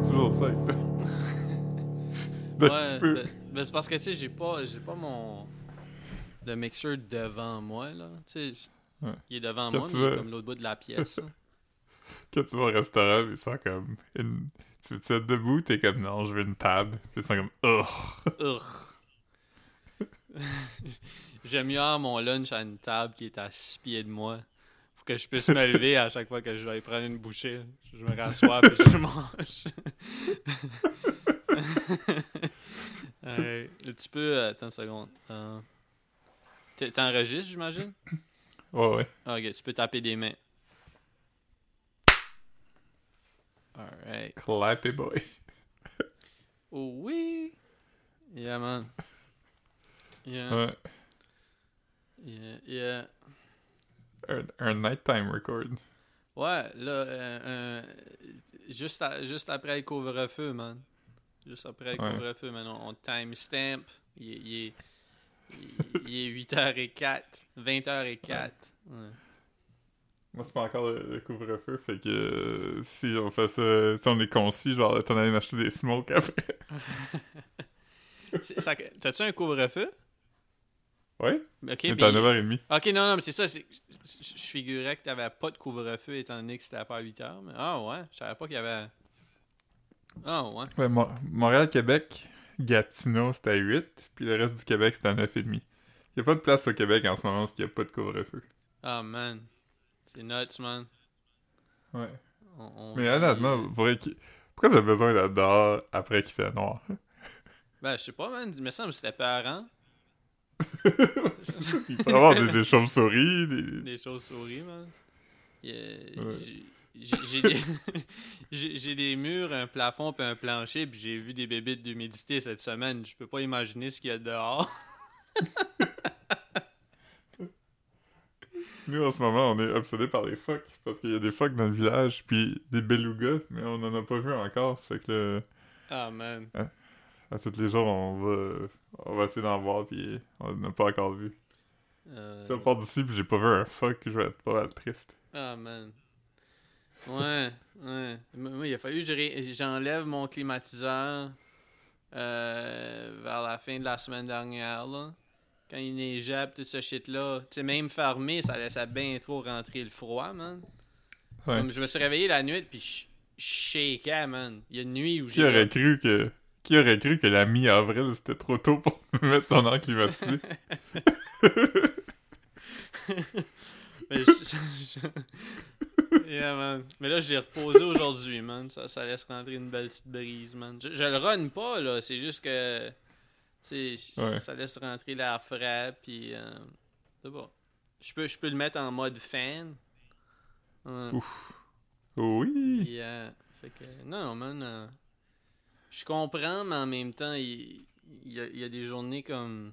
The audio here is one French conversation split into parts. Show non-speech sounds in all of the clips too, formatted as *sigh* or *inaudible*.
C'est toujours ça. De *laughs* Ouais, ben- ben, c'est parce que, tu sais, j'ai pas, pas mon... Le mixeur devant moi, là. Tu sais, Ouais. il est devant Quand moi, mais il est comme l'autre bout de la pièce. là. *laughs* Quand tu vas au restaurant, ils sont comme. Une... Tu veux-tu être debout? T'es comme non, je veux une table. Puis ils sont comme. Ugh. *laughs* J'aime mieux avoir mon lunch à une table qui est à 6 pieds de moi. Que je puisse me lever à chaque fois que je vais y prendre une bouchée. Je me rassois et je *laughs* mange. *laughs* Ouais. Tu peux. euh, Attends une seconde. Euh, T'enregistres, j'imagine? Ouais, ouais. Ah, Ok, tu peux taper des mains. Alright. Clappy boy. *laughs* Oh oui! Yeah, man. Yeah, Ouais. yeah, yeah. Un, un nighttime record. Ouais, là, euh, euh, juste, à- juste après le couvre-feu, man. Juste après le Ouais. couvre-feu, man. On, on timestamp. Il, est- il est, il, il est 8h04. 20h04. Ouais. Moi, c'est pas encore le, le couvre-feu, fait que euh, si on fait ça, si on est concis, genre, t'en aller m'acheter des smokes après. *laughs* T'as-tu un couvre-feu? Ouais? Ok, mais- à 9h30. Ok, non, non, mais c'est ça. Je, figurais que t'avais pas de couvre-feu étant donné que c'était pas à 8h. Mais... Ah ouais, je savais pas qu'il y avait. Ah ouais. Ouais, Mo- Montréal-Québec, Gatineau, c'était à 8, puis le reste du Québec, c'était à 9h30. Il y a pas de place au Québec en ce moment parce qu'il y a pas de couvre-feu. Ah man. C'est nuts, man. Ouais. On- on Mais honnêtement, pourquoi t'as besoin d'être dehors après qu'il fait noir? Ben, je sais pas, man. Il me semble que c'était parent. Il peut y avoir des, des chauves-souris, des... Des chauves-souris, man. Ouais. *laughs* j'ai- des... murs, un plafond puis un plancher, puis j'ai vu des bébites d'humidité cette semaine. Je peux pas imaginer ce qu'il y a dehors. *laughs* Nous, en ce moment, on est obsédés par les phoques, parce qu'il y a des phoques dans le village, puis des belugas, mais on en a pas vu encore, fait que Ah, man. à tous les jours, on va, on va essayer d'en voir, puis on n'a pas encore vu. Euh, on part d'ici, puis j'ai pas vu un phoque, je vais être pas mal triste. Ah, man. Ouais, ouais. Moi, il a fallu que j'enlève mon climatiseur euh, vers la fin de la semaine dernière, là. Quand il neigeait, tout ce shit-là. Tu sais, même fermé, ça laissait bien trop rentrer le froid, man. Ouais. Comme je me suis réveillé la nuit, puis je shakeais, man. Il y a une nuit où Qui j'ai... aurait cru que... Qui aurait cru que la mi-avril, c'était trop tôt pour *laughs* mettre son *laughs* air climatisé? *laughs* Mais, je- je- Yeah, man. Mais là, je l'ai reposé aujourd'hui, man. Ça, ça laisse rentrer une belle petite brise, man. Je, je le run pas, là. C'est juste que. Tu sais, Ouais. ça laisse rentrer l'air frais, puis. Euh, c'est bon. Je peux, je peux le mettre en mode fan. Ouf. Oui! Puis, euh, fait que, non, man. Je comprends, mais en même temps, il, il y, a, il y a des journées comme.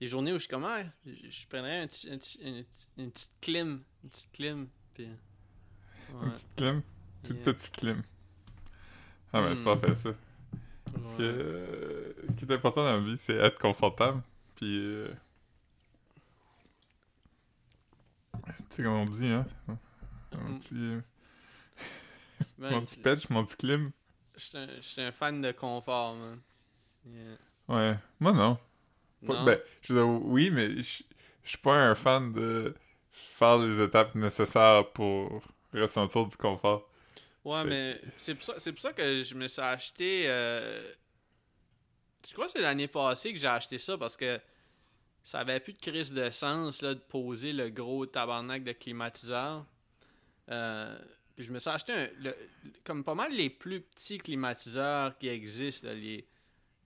Des journées où je suis comme, ah, je, prendrais un petit- un petit- une, petite- une petite clim. Une petite clim. Puis. Une petite clim? Yeah. petite clim. Ah, mais c'est Hmm. parfait, ça. Parce Ouais. que, euh, ce qui est important dans la vie, c'est être confortable. Puis, euh, tu sais comment on dit, hein? Mon Mm. petit, *laughs* euh, Ben, mon petit patch, mon petit clim. Je suis un- fan de confort, man. Yeah. Ouais. Moi, non. Non? ben, je veux dire, oui, mais je je suis pas un fan de faire les étapes nécessaires pour ressentir du confort. Ouais, Fait mais c'est pour, ça- c'est pour ça que je me suis acheté. euh, Je crois que c'est l'année passée que j'ai acheté ça parce que ça avait plus de crise de sens là, de poser le gros tabarnak de climatiseur. Euh, puis je me suis acheté un, le- comme pas mal les plus petits climatiseurs qui existent là, les,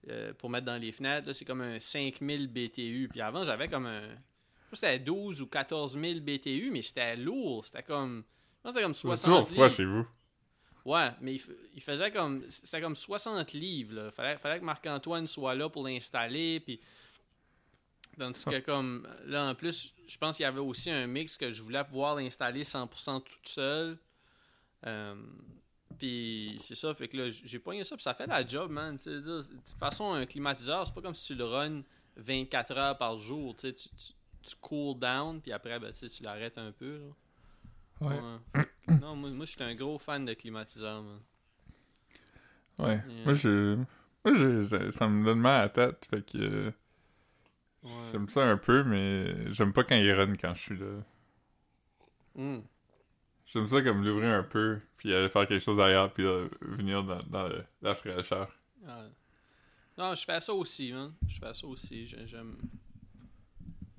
euh, pour mettre dans les fenêtres. C'est comme un 5000 BTU. Puis avant, j'avais comme un. je C'était 12 ou 14 000 BTU, mais c'était lourd. C'était comme. Je pense que c'était comme C'est 60 toujours froid livres. chez vous. Ouais, mais il, faisait comme. C'était comme 60 livres, là. Fallait, fallait que Marc-Antoine soit là pour l'installer, puis. Tandis que, comme. Là, en plus, je pense qu'il y avait aussi un mix que je voulais pouvoir l'installer 100% toute seule. Euh, puis c'est ça, fait que là, j'ai pogné ça, puis ça fait la job, man. De toute façon, un climatiseur, c'est pas comme si tu le runs 24 heures par jour. Tu, tu, tu, cool down, puis après, ben, tu l'arrêtes un peu. Là. Ouais. Ouais. *clears throat* non, moi, moi je suis un gros fan de climatiseur, man. Ouais. Yeah. Moi, je... Moi, je... ça- me donne mal à la tête, fait que... euh, Ouais. J'aime ça un peu, mais j'aime pas quand il run quand je suis là. Hmm. J'aime ça comme l'ouvrir un peu, puis aller faire quelque chose derrière, puis là, venir dans, dans le- la fraîcheur. Ah. Non, je fais ça aussi, man. Je fais ça aussi. J'ai- J'aime.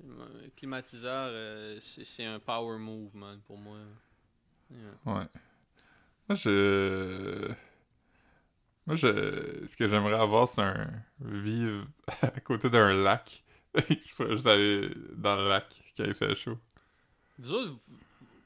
Le climatiseur, euh, c'est c'est un power move, man, pour moi. Yeah. Ouais. Moi, je... Moi, je... Ce que j'aimerais avoir, c'est un... Vivre *laughs* à côté d'un lac. *laughs* je pourrais juste aller dans le lac quand il fait chaud. Vous autres, vous-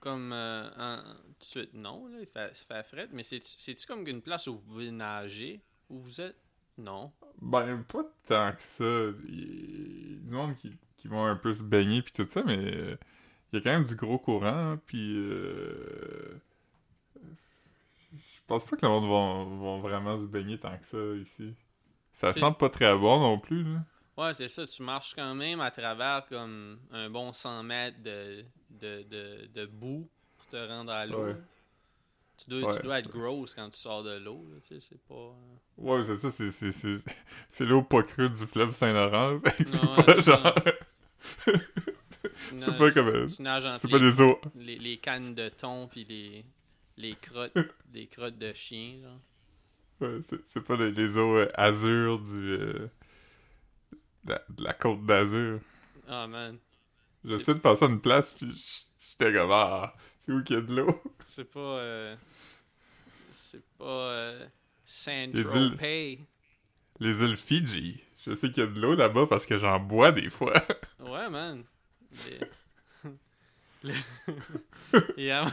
comme euh, en- tout de suite, non, là, il fait, ça fait fret, mais c'est- c'est-tu comme une place où vous pouvez nager où vous êtes? Non. Ben, pas tant que ça. Il y a du monde qui, qui vont un peu se baigner puis tout ça, mais euh, il y a quand même du gros courant, hein, puis euh, je pense pas que le monde vont, vont vraiment se baigner tant que ça ici. Ça sent pas très bon non plus, là. Ouais, c'est ça, tu marches quand même à travers comme un bon 100 mètres de, de, de, de boue pour te rendre à l'eau. Ouais. Tu, dois, Ouais. tu dois être gross quand tu sors de l'eau, là, tu sais, c'est pas... euh, Ouais, c'est ça, c'est, c'est, c'est, c'est l'eau pas crue du fleuve Saint-Laurent. *laughs* c'est Ouais, pas genre. *laughs* c'est pas comme. Tu nages entre C'est pas les, des eaux. les, les cannes de thon puis les, les crottes, *laughs* des crottes de chien, genre. Ouais, c'est, c'est pas les, les eaux euh, azur du. euh, la, de la côte d'Azur. Ah, man. J'essaie de passer à une place, puis j'étais comme, ah, c'est où qu'il y a de l'eau? *laughs* C'est pas... euh, c'est pas... Euh, îles- Saint-Tropez. Les îles Fidji. Je sais qu'il y a de l'eau là-bas parce que j'en bois des fois. *laughs* Ouais, man. Les... *laughs* Le- Yeah.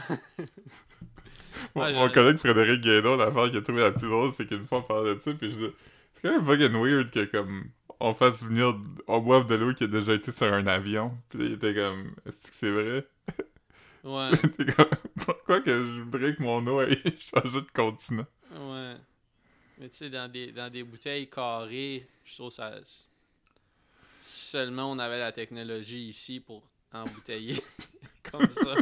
Mon, Ouais, mon j'aurais- collègue Frédéric Guédon, l'affaire qu'il a trouvé la plus drôle, c'est qu'une fois on parlait de ça, puis je disais, c'est quand même fucking weird que, comme, on fasse venir, on boive de l'eau qui a déjà été sur un avion. Puis là, il était comme, est-ce que c'est vrai? Ouais, *laughs* Il était comme, pourquoi que je voudrais que mon eau ait *laughs* changé de continent? ouais. Mais tu sais, dans des, dans des bouteilles carrées, je trouve ça... Seulement on avait la technologie ici pour embouteiller *laughs* comme ça.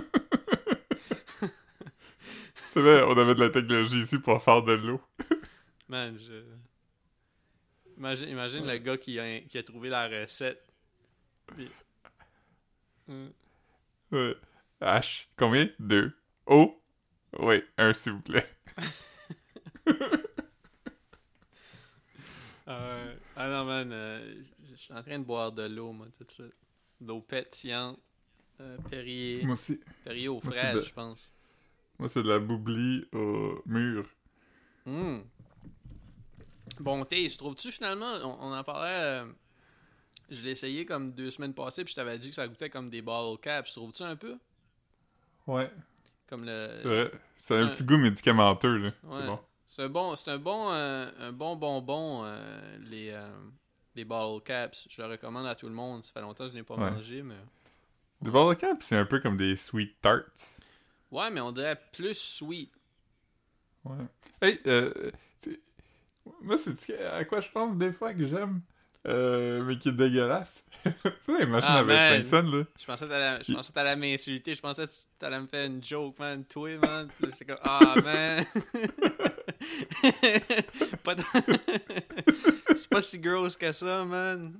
C'est vrai, on avait de la technologie ici pour faire de l'eau. Man, je... Imagine, imagine le gars qui a, qui a trouvé la recette. Puis- Hum. Ouais. H, combien? Deux. O? Oui, un s'il vous plaît. *laughs* Euh, ah non, man, euh, je suis en train de boire de l'eau, moi, tout de suite. De l'eau pétillante. Euh, Perrier. Moi aussi. Perrier aux fraises, de- je pense. Moi, c'est de la boublie au mur. Hum. Bon taste, trouves-tu finalement, on, on en parlait, euh, je l'ai essayé comme deux semaines passées, puis je t'avais dit que ça goûtait comme des bottle caps. Trouves-tu un peu? Ouais. Comme le... C'est un Ouais. petit goût médicamenteux, là. Ouais. C'est bon. C'est un bon, c'est un bon, euh, un bon bonbon, euh, les, euh, les bottle caps. Je le recommande à tout le monde. Ça fait longtemps que je n'ai pas Ouais. mangé, mais... Des bottle caps, c'est un peu comme des sweet tarts. Ouais, mais on dirait plus sweet. Ouais. Hey, euh, moi, c'est à quoi je pense des fois que j'aime, euh, mais qui est dégueulasse. *laughs* tu sais, les machines Ah, à 25 man. cents, là. Je pensais que t'allais, m'insulter. Je pensais que t'allais me faire une joke, man. Toi, man. J'étais comme, ah, *laughs* man. *laughs* pas de- Je suis pas si grosse que ça, man.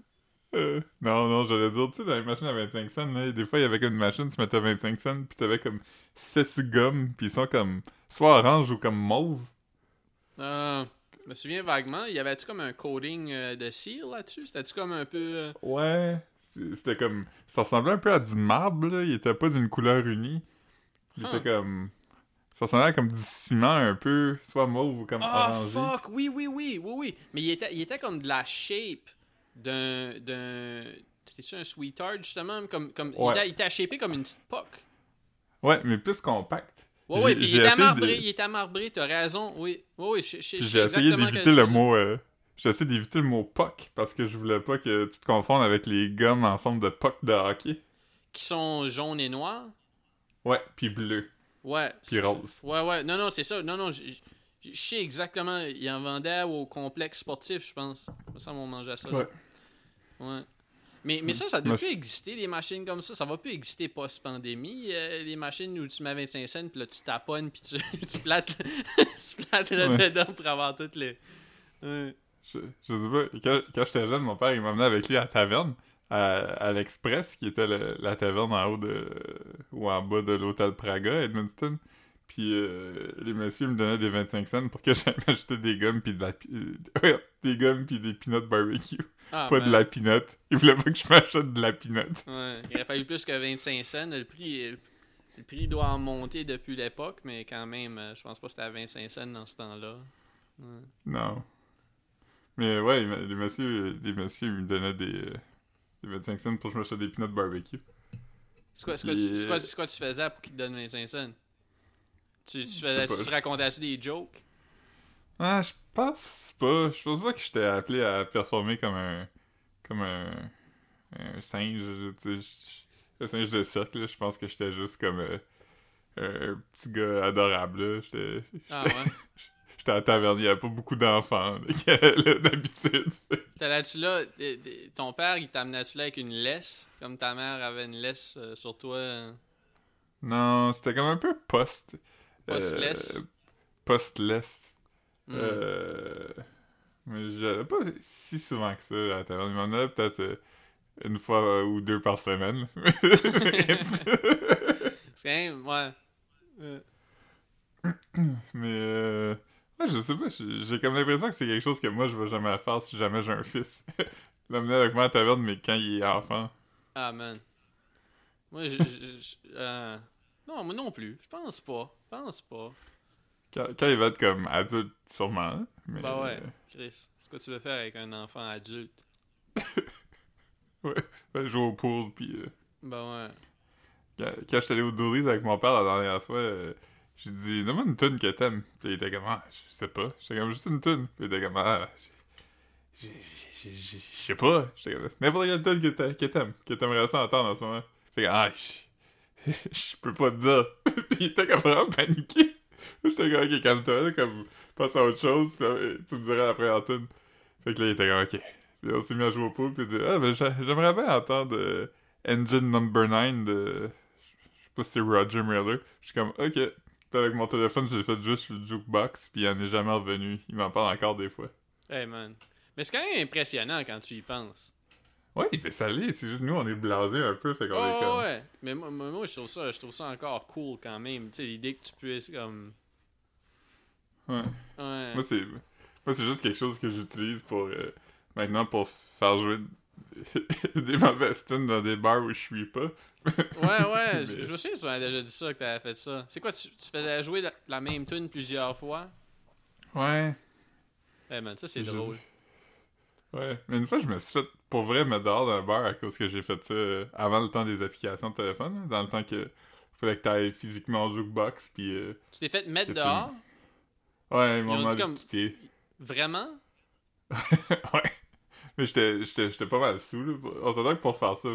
Euh, non, non, j'allais dire, tu sais, dans les machines à 25 cents, là, des fois, il y avait comme une machine, tu mettais 25 cents, pis t'avais comme 6 gommes, pis ils sont comme soit orange ou comme mauve. Euh, je me souviens vaguement. Y avait-tu comme un coating euh, de cire là-dessus? C'était-tu comme un peu. euh, Ouais. C'était comme. Ça ressemblait un peu à du marbre, là. Il était pas d'une couleur unie. Il Huh. était comme. Ça ressemblait comme du ciment un peu, soit mauve ou comme Ah, orangé. fuck! Oui, oui, oui, oui, oui. Mais il était, il était comme de la shape d'un. d'un... C'était-tu un sweetheart, justement? Comme, comme, il, Ouais. il était shapé comme une petite poque. Ouais, mais plus compact. Ouais, J'ai- ouais, puis il j'ai était essayé marbré, de- il t'as raison, oui. Oui, oui, J'ai essayé d'éviter le mot. euh, J'ai essayé d'éviter le mot puck parce que je voulais pas que tu te confondes avec les gommes en forme de puck de hockey. Qui sont jaunes et noirs? Ouais, puis bleu. Ouais. Puis rose. Ouais, ouais, non, non, c'est ça. Non, non, je sais exactement. Il en vendait au complexe sportif, je pense. Ça qu'on mangeait ça. là. Ouais. Mais, mais ça, ça doit plus exister, des machines comme ça. Ça va plus exister post-pandémie. Euh, des machines où tu mets 25 cents, puis là, tu taponnes, puis tu, *laughs* tu plates, *laughs* tu plates là-dedans pour avoir toutes les. Je, je, sais pas. Quand, quand j'étais jeune, mon père, il m'emmenait avec lui à la taverne, à, l'Express, qui était la taverne en haut de. ou en bas de l'hôtel Praga, à Edmundston. Puis euh, les messieurs me donnaient des 25 cents pour que *laughs* j'aille m'acheter des gommes puis de la euh, des gommes puis des peanuts barbecue. Ah, pas de la peanut. Ils voulaient pas que je m'achète de la. Ouais, il aurait fallu plus que 25 cents. Le prix, le prix doit en monter depuis l'époque, mais quand même, euh, je pense pas que c'était à 25 cents dans ce temps-là. Non. Mais ouais, les messieurs, les messieurs me donnaient des, des 25 cents pour que je m'achète des peanuts barbecue. C'est quoi, quoi, quoi, quoi, tu faisais pour qu'ils te donnent 25 cents? Tu, tu, faisais, tu, racontais-tu des jokes? Ah, je pense pas. Je pense pas que j'étais appelé à performer comme un. comme un. un singe. un singe de cercle. Je pense que j'étais juste comme. Euh, un petit gars adorable. J'étais. Ah ouais? *laughs* J'étais à taverne, il n'y avait pas beaucoup d'enfants d'habitude. *laughs* T'allais-tu là, ton père, il t'amenait-tu là avec une laisse, comme ta mère avait une laisse euh, sur toi? Non, c'était comme un peu post. Postless. Euh, postless. Hmm. Euh, mais j'allais pas si souvent que ça à la taverne. Il m'en avait peut-être euh, une fois ou deux par semaine. *laughs* C'est quand même, ouais. Mais euh, ouais, je sais pas, j'ai comme l'impression que c'est quelque chose que moi je vais jamais faire si jamais j'ai un fils. *laughs* L'amener avec moi à la taverne, mais quand il est enfant. Ah man. Moi, je. euh... Non, moi non plus. Je pense pas. Je pense pas. Quand, quand, il va être comme adulte, sûrement. Mais... Bah ouais, Chris. C'est ce que tu veux faire avec un enfant adulte. *laughs* ouais, ben, jouer au pool, puis. Euh... Bah ouais. Quand, quand j'étais allé au Doris avec mon père la dernière fois, euh, j'ai dit, donne-moi une tune que t'aimes. Puis il était comme, ah, je sais pas. J'étais comme, juste une tune. Puis il était comme, ah, je sais pas. J'étais comme, n'importe quelle tune que t'aimes, que t'aimerais ça entendre en ce moment. J'étais comme, ah, je *laughs* peux pas te dire. *laughs* puis il était comme vraiment paniqué. *laughs* J'étais comme, ok, calme-toi, comme, passe à autre chose, puis tu me dirais première tune. Fait que là, il était comme, ok. Puis on s'est mis à jouer au pool, puis il dit, ah, ben, j'aimerais bien entendre euh, Engine Number 9 de. Je sais pas si c'est Roger Miller. Je suis comme, ok. Puis avec mon téléphone, j'ai fait juste le jukebox, puis il en est jamais revenu. Il m'en parle encore des fois. Hey man. Mais c'est quand même impressionnant quand tu y penses. Ouais, il fait saler, c'est juste nous, on est blasé un peu, fait qu'on oh, est comme... ouais, mais moi, moi, je trouve ça, je trouve ça encore cool quand même, tu sais, l'idée que tu puisses comme... Ouais. ouais. Moi, c'est... Moi, c'est juste quelque chose que j'utilise pour... Euh, maintenant, pour faire jouer *laughs* des mauvaises tunes dans des bars où je suis pas. ouais, ouais, *laughs* je, je me souviens tu m'avais déjà dit ça, que t'avais fait ça. C'est quoi, tu, tu faisais jouer la, même tune plusieurs fois? Ouais. Eh man, ça, c'est drôle. Ouais, mais une fois, je me suis fait pour vrai me dehors d'un bar à cause que j'ai fait ça avant le temps des applications de téléphone, hein, dans le temps que fallait que t'ailles physiquement au jukebox, puis... Euh, tu t'es fait mettre dehors? Ouais, ils m'ont comme... quitté. Vraiment? *laughs* ouais. Mais j'étais pas mal sous, là. On s'entend que pour faire ça,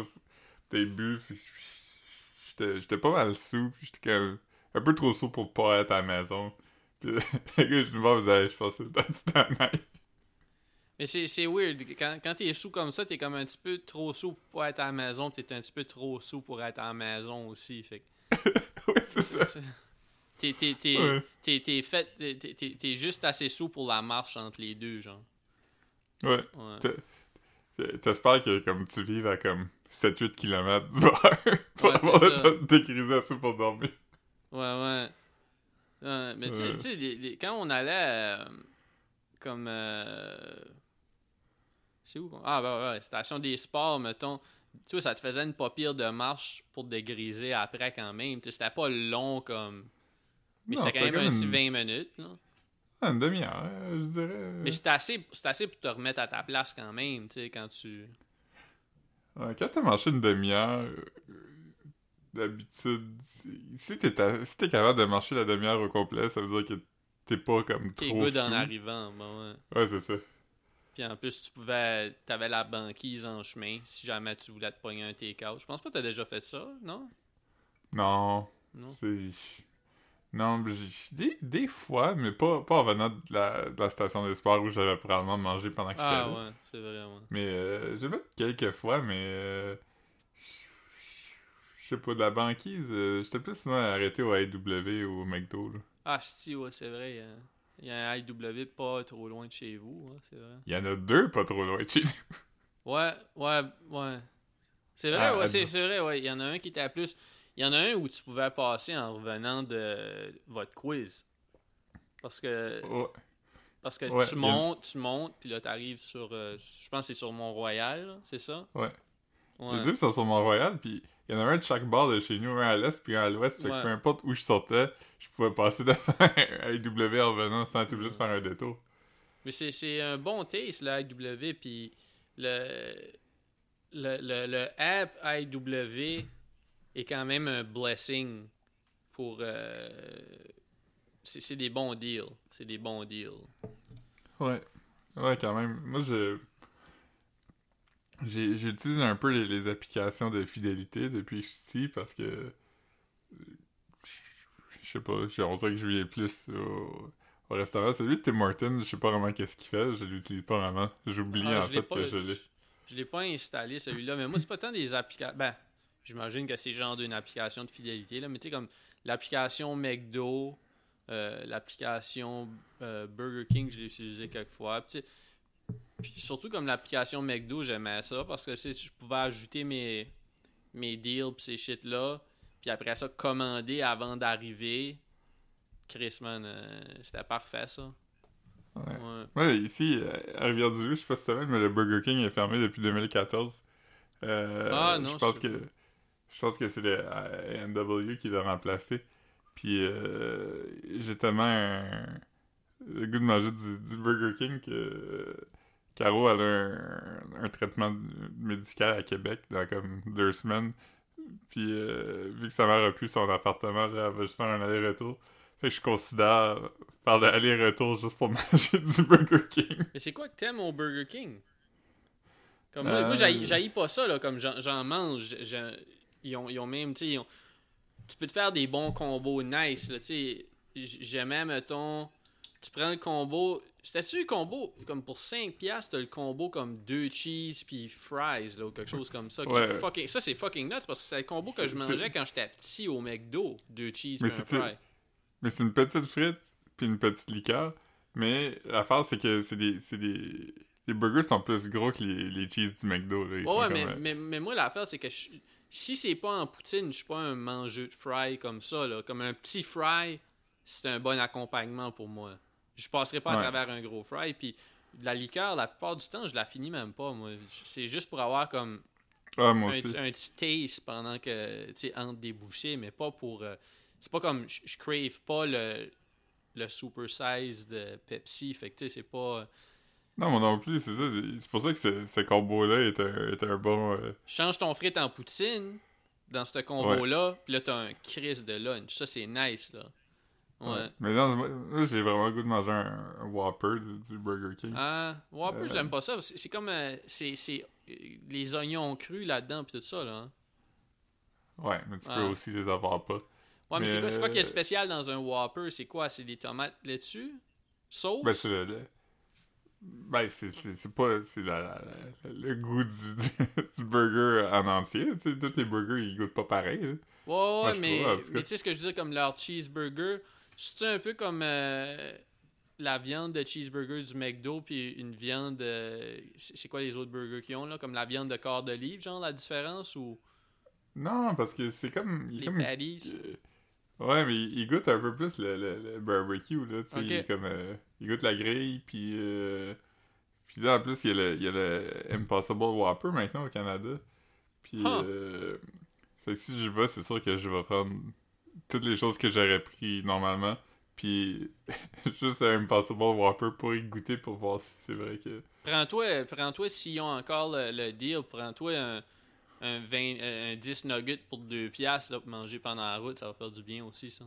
t'es bu, j'étais pas mal sous, puis j'étais comme un peu trop sous pour pas être à la maison. *laughs* Puis *laughs* le gars, je me vois, vous allez, je pense que c'est dans du mais c'est weird. Quand, quand t'es sous comme ça, t'es comme un petit peu trop sous pour être à la maison, t'es un petit peu trop sous pour être à la maison aussi. Fait *laughs* ouais, c'est ça. *laughs* T'es ouais. juste assez sous pour la marche entre les deux, genre. Ouais. ouais. T'espères que comme tu vives à comme 7-8 km du bar *laughs* pour ouais, avoir le temps de décriser assez pour dormir. Ouais, ouais. mais tu sais, quand on allait euh, comme. Euh, c'est où? Ah, bah ouais, station des sports, mettons. Tu vois, ça te faisait une pas pire de marche pour te dégriser après quand même. C'était pas long comme. Mais c'était quand même un petit 20 minutes, là. Ah, une demi-heure, je dirais. Mais c'était assez, assez pour te remettre à ta place quand même, tu sais, quand tu. Ouais, quand t'as marché une demi-heure, euh, d'habitude, si t'es si capable de marcher la demi-heure au complet, ça veut dire que t'es pas comme trop. T'es good en arrivant, bon, ouais. Ouais, c'est ça. Puis en plus, tu pouvais. T'avais la banquise en chemin si jamais tu voulais te pogner un take-out. Je pense pas que t'as déjà fait ça, non? Non. Non. Non, mais j'ai- des, des fois, mais pas, pas en venant de la, de la station d'espoir où j'avais probablement mangé pendant que Ah ouais, c'est vrai, ouais. Mais euh, j'ai fait quelques fois, mais... euh, je sais pas, de la banquise, euh, j'étais plus moi arrêté au AEW ou au McDo, là. Ah, si, ouais, c'est vrai. A- il y a un IW pas trop loin de chez vous, hein, c'est vrai. Il y en a deux pas trop loin de chez nous. Ouais, ouais, ouais. C'est vrai, Ah, ouais, c'est vrai, ouais. Il y en a un qui était à plus. Il y en a un où tu pouvais passer en revenant de votre quiz. Parce que, Ouais. parce que Ouais, tu a- montes, tu montes, puis là, t'arrives sur. euh, je pense que c'est sur Mont-Royal, c'est ça? Ouais. Ouais. Les deux sont sur Mont-Royal, puis il y en a un de chaque bord de chez nous, un à l'est puis un à l'ouest. Fait Ouais. que peu importe où je sortais, je pouvais passer devant *laughs* un AEW en revenant sans être obligé de faire un détour. Mais c'est- c'est un bon taste, le IW, puis le, le, le, le app IW est quand même un blessing pour... euh, c'est c'est des bons deals. C'est des bons deals. Ouais. Ouais, quand même. Moi, je. Utilisé un peu les, les applications de fidélité depuis que je suis ici parce que. Je sais pas, je- on dirait que je viens plus au, au restaurant. Celui de Tim Martin, je sais pas vraiment qu'est-ce qu'il fait, je l'utilise pas vraiment. J'oublie Ah, en fait pas- que je l'ai. Je l'ai pas installé celui-là, mais moi, c'est pas tant des applications. Ben, j'imagine que c'est genre d'une application de fidélité, là, mais tu sais, comme l'application McDo, euh, l'application euh, Burger King, je l'ai utilisé quelques fois. Puis, puis surtout comme l'application McDo, j'aimais ça parce que sais, je pouvais ajouter mes, mes deals pis ces shit-là, puis après ça, commander avant d'arriver. Chris, man, euh, c'était parfait ça. Ouais. Ouais. Ouais, ici, euh, à Rivière-du-Loup, je sais pas si tu savais, mais le Burger King est fermé depuis 2014. Euh, Ah, non, je pense que je pense que c'est le euh, NW qui l'a remplacé. Puis euh, j'ai tellement un, le goût de manger du, du Burger King que euh, Caro elle a un, un traitement médical à Québec dans comme deux semaines. Puis euh, vu que sa mère a plus son appartement, là, elle va juste faire un aller-retour. Fait que je considère faire l'aller-retour juste pour *laughs* manger du Burger King. Mais c'est quoi que t'aimes au Burger King? Comme moi, Euh, moi j'haïs j'haïs pas ça, là, comme j'en mange. ils, ont, ils ont même, tu sais, ils ont- tu peux te faire des bons combos nice, là, tu sais. J'aimais, mettons, tu prends le combo, c'était-tu le combo, comme pour 5$, piastres, t'as le combo comme 2 cheese puis fries, là, ou quelque chose comme ça. Ouais. fucking- ça, c'est fucking nuts, parce que c'est le combo que je mangeais quand j'étais petit au McDo, 2 cheese Mais puis un fry. Mais c'est une petite frite puis une petite liqueur. Mais l'affaire, c'est que c'est des, c'est des. Les burgers sont plus gros que les, les cheese du McDo. Là. Ils Ouais, mais, mais, mais moi, l'affaire, c'est que je- si c'est pas en poutine, je suis pas un mangeux de fry comme ça. Là. Comme un petit fry, c'est un bon accompagnement pour moi. Je passerai pas à Ouais. travers un gros fry. Puis de la liqueur, la plupart du temps, je la finis même pas. moi. C'est juste pour avoir comme Ah, moi un, aussi. un petit taste pendant que, tu sais, entre des bouchées, mais pas pour. euh, c'est pas comme. Je je crave pas le, le super size de Pepsi. Fait que, tu sais, c'est pas. Non, moi non plus, c'est ça. C'est pour ça que ce, ce combo-là est un, est un bon. euh, Change ton frite en poutine dans ce combo-là, puis là, t'as un crisp de lunch. Ça, c'est nice, là. Ouais. ouais. Mais moi, j'ai vraiment le goût de manger un, un Whopper du, du Burger King. Ah, Whopper, Euh. j'aime pas ça. C'est c'est comme. euh, c'est c'est, euh, les oignons crus là-dedans, puis tout ça, là. hein. Ouais, mais tu Ah. peux aussi les avoir pas. Ouais, mais, Mais, c'est quoi, c'est quoi qui est euh, spécial dans un Whopper? C'est quoi? C'est des tomates là-dessus Sauce? Ben, c'est le. le- Ben, c'est, c'est, c'est pas. C'est la, la- la- le goût du, du, *laughs* du burger en entier. là. Tu sais, tous les burgers, ils goûtent pas pareil. là. Ouais, ouais, mais, mais tu sais ce que je disais comme leur cheeseburger, c'est un peu comme euh, la viande de cheeseburger du McDo puis une viande euh, c'est quoi les autres burgers qu'ils ont là? Comme la viande de corps d'olive genre la différence ou? Non, parce que c'est comme. Il les comme patties Euh, Ouais, mais il il goûte un peu plus le, le, le barbecue, là, tu sais, comme, euh, il goûte la grille, puis, puis là, en plus, il y, a le, il y a le Impossible Whopper maintenant au Canada, puis, Huh. euh, fait que si je vais, c'est sûr que je vais prendre toutes les choses que j'aurais pris normalement, puis *laughs* juste un Impossible Whopper pour y goûter pour voir si c'est vrai que... Prends-toi prends-toi s'ils ont encore le, le deal, prends-toi un un, 20, euh, un 10 nuggets pour 2 piastres là, pour manger pendant la route, ça va faire du bien aussi ça.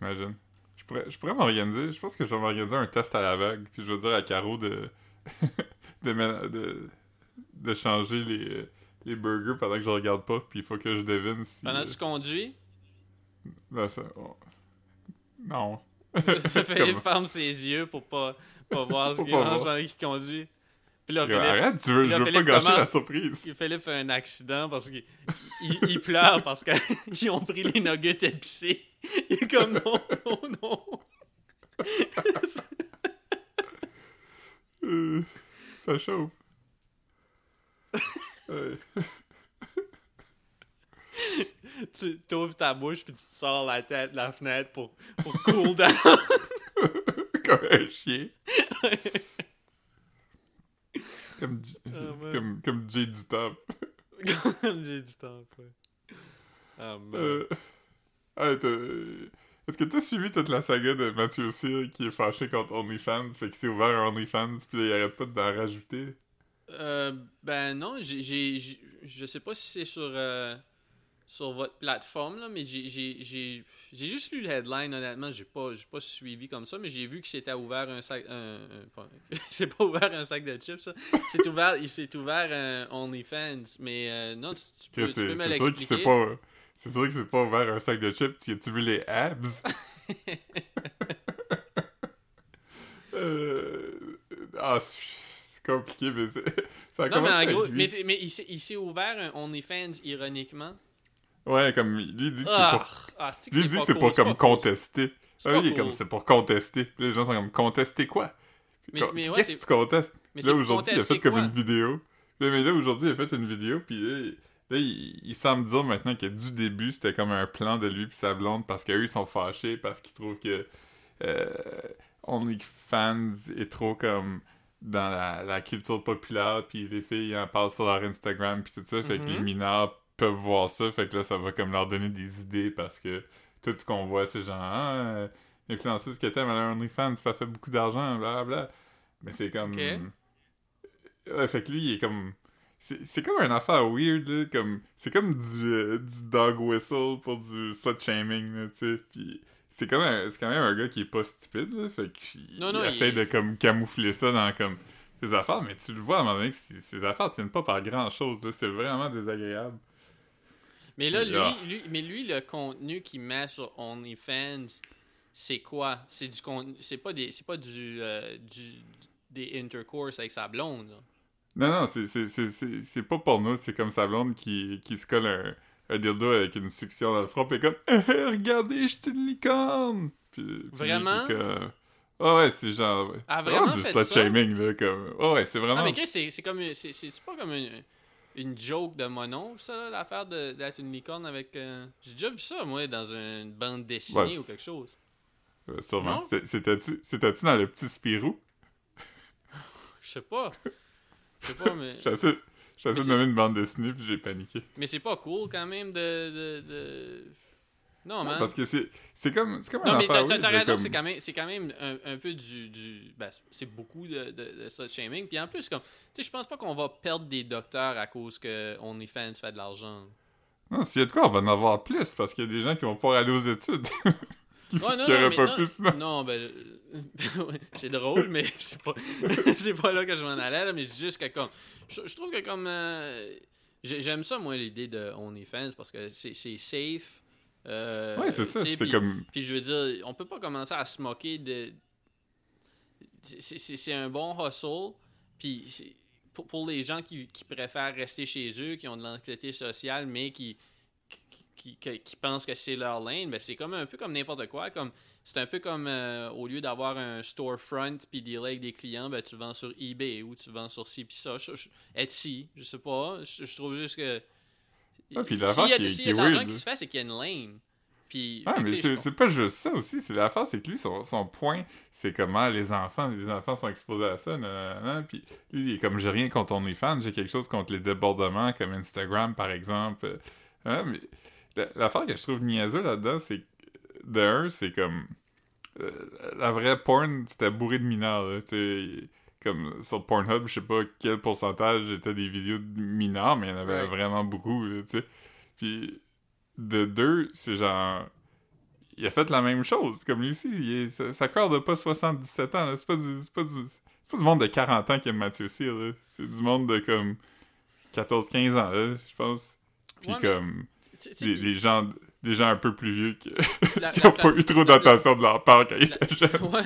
Imagine. Je pourrais, je pourrais m'organiser. Je pense que je vais m'organiser un test à la vague. Puis je vais dire à Caro de, *laughs* de, de, de changer les, les burgers pendant que je regarde pas. Puis il faut que je devine si. Pendant que tu conduis, ça- on- Non. Philippe ferme ses yeux pour pas, pas voir ce qu'il *laughs* mange pendant qu'il conduit. Puis là, Yo, Philippe, Arrête, tu veux, là, je veux Philippe pas gâcher la commence- surprise. Philippe fait un accident parce qu'il il, il pleure parce qu'ils *laughs* ont pris les nuggets épicés. Il est comme non, non, non. Euh, ça chauffe. *laughs* Ouais. tu t'ouvres ta bouche puis tu te sors la tête de la fenêtre pour, pour cool down. *laughs* comme un chien. comme, Ah, comme, comme Jay du top. Comme j'ai du temps après. Ah. Euh, ah, Est-ce que t'as suivi toute la saga de Mathieu Cyr qui est fâché contre OnlyFans, fait qu'il s'est ouvert un OnlyFans, puis il arrête pas d'en rajouter? Euh, ben non, j'ai- je sais pas si c'est sur, euh, sur votre plateforme, là, mais j'ai, j'ai, j'ai, j'ai juste lu le headline, honnêtement, j'ai pas, j'ai pas suivi comme ça, mais j'ai vu que s'était ouvert un sac... Un, *laughs* c'est pas ouvert un sac de chips, ça. C'est ouvert, il s'est ouvert un OnlyFans, mais euh, non, tu, tu Que peux, tu c'est peux me c'est l'expliquer. C'est sûr qu'il s'est pas ouvert un sac de chips, tu as-tu vu les abs? *laughs* euh... Ah, c'est compliqué, mais c'est... ça Non, mais commence en avec gros, lui. mais, c'est- mais s'est, il s'est ouvert un OnlyFans ironiquement. Ouais, comme, lui dit que c'est Ah, pour... ah, que Lui dit pas que c'est pour comme contester. Ah, il est cool. comme, c'est pour contester. Puis les gens sont comme, contester quoi? Mais- Comme, mais ouais, Qu'est-ce que tu contestes? Mais là, aujourd'hui, il a fait comme une vidéo. Là, mais là, aujourd'hui, il a fait une vidéo, puis là, il- là, il, il semble dire maintenant que du début, c'était comme un plan de lui puis sa blonde, parce qu'eux, ils sont fâchés, parce qu'ils trouvent que euh, OnlyFans est trop comme dans la, la culture populaire, puis les filles ils en parlent sur leur Instagram, puis tout ça, fait que Mhm. les mineurs peuvent voir ça, fait que là, ça va comme leur donner des idées, parce que tout ce qu'on voit, c'est genre, ah, euh, l'influenceuse que t'aimes, elle a un OnlyFans, ça fait beaucoup d'argent, bla Mais c'est comme... Ouais, fait que lui, il est comme... C'est comme une affaire weird, là, comme... C'est comme du, euh, du dog whistle pour du slut shaming, là, tu sais, puis... C'est quand, même, c'est quand même un gars qui est pas stupide, là, fait qu'il il essaie de comme camoufler ça dans comme ses affaires, mais tu le vois à un moment donné que ces- ces affaires tiennent pas par grand-chose, là, c'est vraiment désagréable. Mais là, lui, lui, mais lui, le contenu qu'il met sur OnlyFans, c'est quoi? C'est du contenu, c'est pas des, c'est pas du, euh, du, des intercourse avec sa blonde. là. Non, non, c'est- pas porno, c'est comme sa blonde qui, qui se colle un, un dildo avec une succion dans le front, pis comme *laughs* Regardez, je suis une licorne! Puis, Vraiment? Ah ouais, c'est genre. Ah, C'est vraiment du slut shaming, là, comme. Ah ouais, c'est vraiment. Ah, mais Chris, c'est c'est comme, c'est pas comme une, une joke de mon oncle, ça, l'affaire d'être une licorne avec. euh, J'ai déjà vu ça, moi, dans une bande dessinée Ouais. ou quelque chose. Euh, sûrement. C'était-tu dans le petit Spirou? Je sais pas. Je sais pas, mais. *laughs* Mais de nommer une bande dessinée, puis j'ai paniqué. Mais c'est pas cool quand même de. de, de... Non, man. Parce que c'est c'est comme, c'est comme Non, un mais affaire t'as t'as- raison, comme- c'est quand même, c'est quand même un, un peu du. du ben, c'est beaucoup de, de, de slut shaming. Puis en plus, comme. Tu sais, je pense pas qu'on va perdre des docteurs à cause que OnlyFans fait de l'argent. Non, s'il y a de quoi, on va en avoir plus, parce qu'il y a des gens qui vont pouvoir aller aux études. *laughs* qui Ouais, non, qui non, auraient mais pas non, pu sinon. Non, ben. *laughs* ouais, c'est drôle, mais *laughs* c'est pas, c'est pas là que je m'en allais, là, mais c'est juste que comme. Je, je trouve que comme. euh, j'ai- J'aime ça, moi, l'idée de OnlyFans parce que c'est c'est safe. Euh, Ouais, c'est ça. C'est puis- comme. Puis je veux dire, on peut pas commencer à se moquer de. C'est- C'est c'est un bon hustle. Puis c'est- pour, pour les gens qui, qui préfèrent rester chez eux, qui ont de l'anxiété sociale, mais qui, qui, qui, qui pensent que c'est leur lane, ben c'est comme un peu comme n'importe quoi. Comme c'est un peu comme euh, au lieu d'avoir un storefront puis dealer avec des clients, ben tu vends sur eBay ou tu vends sur ci puis ça. Je- je- Etsy, je sais pas. Je, je trouve juste que. Ah, puis l'affaire y a, qui qui est de l'argent weird, qui se fait, c'est qu'il y a une lane. Puis, Ah, mais c'est- pas juste ça aussi. C'est l'affaire, c'est que lui, son, son point, c'est comment les enfants, les enfants sont exposés à ça. nan, nan, nan, Puis lui, il est comme j'ai rien contre OnlyFans, j'ai quelque chose contre les débordements comme Instagram, par exemple. Euh, hein, mais la- l'affaire que je trouve niaiseux là-dedans, c'est que de un, c'est comme euh, la vraie porn, c'était bourré de mineurs. là. Comme sur Pornhub, je sais pas quel pourcentage était des vidéos de mineurs, mais il y en avait Ouais. vraiment beaucoup. tu sais. Puis de deux, c'est genre. Il a fait la même chose. Comme lui aussi, il est, sa, sa crowd a pas 77 ans. C'est pas, du, c'est, pas pas du monde de 40 ans qui aime Mathieu Cyr. là. C'est du monde de comme 14-15 ans, là, je pense. Puis Ouais, comme, les, les gens, des gens un peu plus vieux *laughs* qui qui n'ont pas eu trop d'attention de leur part quand ils étaient jeunes. Ouais,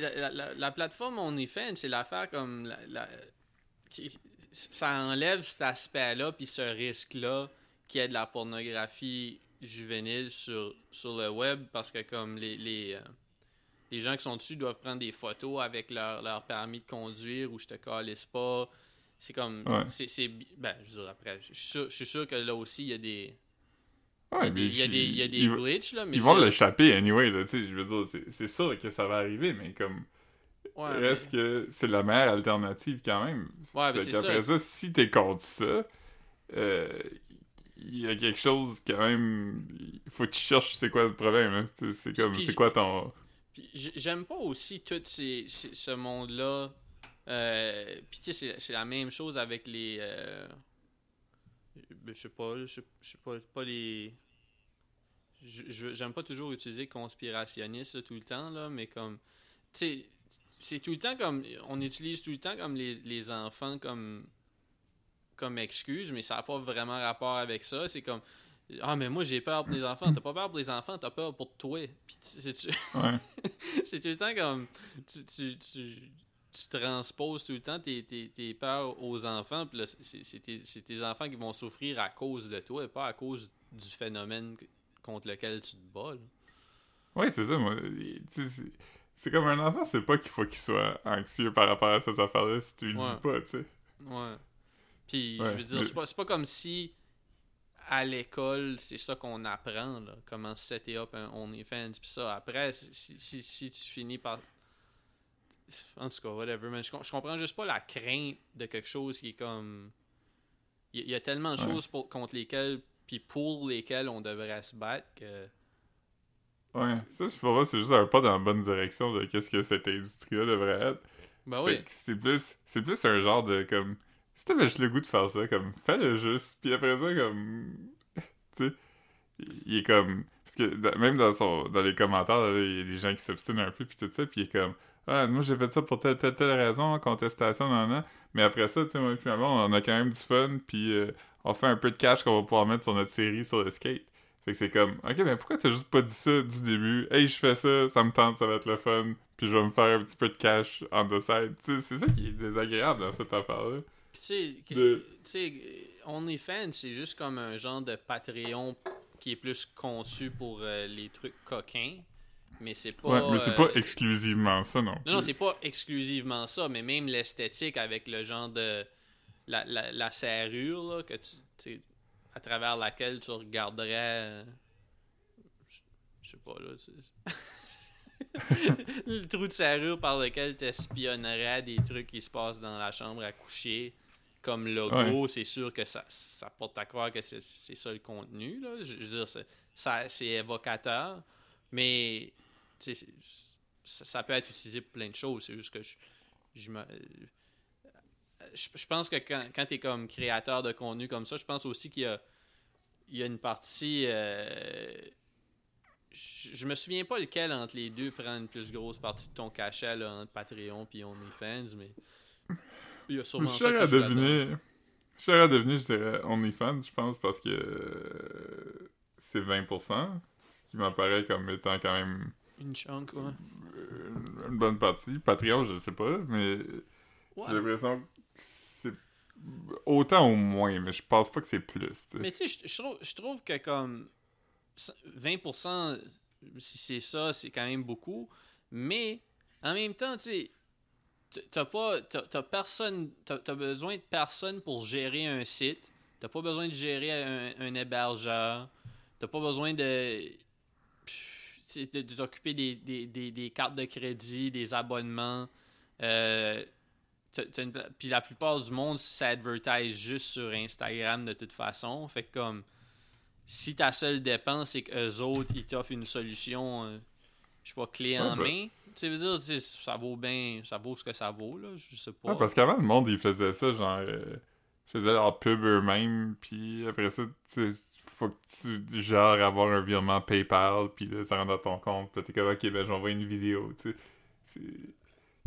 la, la, la, la plateforme OnlyFans, c'est l'affaire comme. La, qui- ça enlève cet aspect-là, puis ce risque-là, qu'il y ait de la pornographie juvénile sur, sur le web, parce que comme les, les, euh, les gens qui sont dessus doivent prendre des photos avec leur, leur permis de conduire ou je te calisse pas. C'est comme. Ouais. c'est Ben, je veux dire, après, je suis sûr, je suis sûr que là aussi, il y a des. Ouais, il y a mais des, il y a des ils- glitches, là, mais Ils vont l'échapper anyway, là, tu sais, je veux dire, c'est- sûr que ça va arriver, mais comme, Ouais, reste que c'est la meilleure alternative quand même? mais- ouais, mais c'est qu'après ça. si t'es contre ça, euh, il y a quelque chose quand même, il faut que tu cherches c'est quoi le problème, hein. C'est comme, c'est quoi ton... J'aime pas aussi tout ces, ces- ce monde-là. Euh, Puis tu sais, c'est- la même chose avec les. euh, je sais pas, je sais je sais pas, pas les. J'aime pas toujours utiliser conspirationniste là, tout le temps, là, mais comme. Tu sais, c'est tout le temps comme. On utilise tout le temps comme les, les enfants comme. Comme excuse, mais ça n'a pas vraiment rapport avec ça. C'est comme. Ah, mais moi j'ai peur pour les enfants. T'as pas peur pour les enfants, t'as peur pour toi. Puis tu- *laughs* c'est- Ouais. tout le temps comme tu, tu, tu, tu transposes tout le temps tes, tes, tes peurs aux enfants, puis là, c'est tes, tes enfants qui vont souffrir à cause de toi et pas à cause du phénomène contre lequel tu te bats. là. Ouais, c'est ça, moi. c'est- comme un enfant, c'est pas qu'il faut qu'il soit anxieux par rapport à ces affaires-là si tu lui Ouais. dis pas, tu sais. Ouais. Puis, Ouais, je veux dire, c'est pas, c'est pas comme si à l'école, c'est ça qu'on apprend, là, comment setter up un OnlyFans, puis ça. Après, si, si, si tu finis par. En tout cas, whatever, mais je, je comprends juste pas la crainte de quelque chose qui est comme. Il y, a tellement de Ouais. choses pour- contre lesquelles, puis pour lesquelles on devrait se battre que. Ouais, ça, je pense c'est juste un pas dans la bonne direction de qu'est-ce que cette industrie-là devrait être. Ben oui. C'est plus, c'est plus un genre de comme. Si t'avais juste le goût de faire ça, comme, fais-le juste. Puis après ça, comme. *laughs* tu sais, il est comme. Parce que même dans, son, dans les commentaires, là, il y a des gens qui s'obstinent un peu, puis tout ça, puis il est comme. Ah, moi j'ai fait ça pour telle, telle, telle raison, contestation, nan, nan. Mais après ça, tu sais, moi puis on a quand même du fun, puis euh, on fait un peu de cash qu'on va pouvoir mettre sur notre série sur le skate. Fait que c'est comme, ok, mais pourquoi t'as juste pas dit ça du début? Hey, je fais ça, ça me tente, ça va être le fun, puis je vais me faire un petit peu de cash on the side. Tu sais, c'est ça qui est désagréable dans cette affaire-là. Puis tu sais, tu sais, OnlyFans, c'est juste comme un genre de Patreon qui est plus conçu pour euh, les trucs coquins. Mais c'est pas. Ouais, mais c'est euh, pas exclusivement ça non. Non, non, c'est pas exclusivement ça, mais même l'esthétique avec le genre de. La, la, la serrure, là, que tu. à travers laquelle tu regarderais. euh, je- sais pas, là. *laughs* le trou de serrure par lequel tu espionnerais des trucs qui se passent dans la chambre à coucher. Comme logo, c'est sûr que ça, ça porte à croire que c'est ça le contenu. Là. Je, je veux dire, c'est- ça- c'est évocateur. Mais ça, ça peut être utilisé pour plein de choses. C'est juste que je, je me. Je, je pense que quand, quand tu es comme créateur de contenu comme ça, je pense aussi qu'il y a, il y a une partie. euh, je, je me souviens pas lequel entre les deux prend une plus grosse partie de ton cachet là, entre Patreon et OnlyFans, mais il y a Je sûrement suis ça que à je deviner. Je suis à deviner, je dirais OnlyFans, je pense, parce que euh, c'est 20%, ce qui m'apparaît comme étant quand même Une chunk, ouais. une bonne partie. Patreon, je sais pas, mais Ouais. j'ai l'impression que c'est autant ou moins, mais je pense pas que c'est plus. Mais tu sais, je- je trouve, je trouve que comme 20%, si c'est ça, c'est quand même beaucoup. Mais en même temps, tu sais, t- t'as pas, t'as, t'as personne, t'as, besoin de personne pour gérer un site. T'as pas besoin de gérer un, un hébergeur. T'as pas besoin de, de, de t'occuper des, des, des, des cartes de crédit, des abonnements. Euh, une puis la plupart du monde s'advertise juste sur Instagram de toute façon. Fait que comme si ta seule dépense c'est qu'eux autres ils t'offrent une solution, euh, je sais pas, clé en main. Tu veux dire, ça vaut bien, ça vaut ce que ça vaut là, je sais pas. Ouais, parce qu'avant, le monde, il faisait ça, genre, euh, faisait leur pub eux-mêmes, puis après ça, tu sais, faut que tu, genre, avoir un virement PayPal, puis là, ça rentre dans ton compte, puis t'es comme, ok, ben, j'envoie une vidéo, tu sais.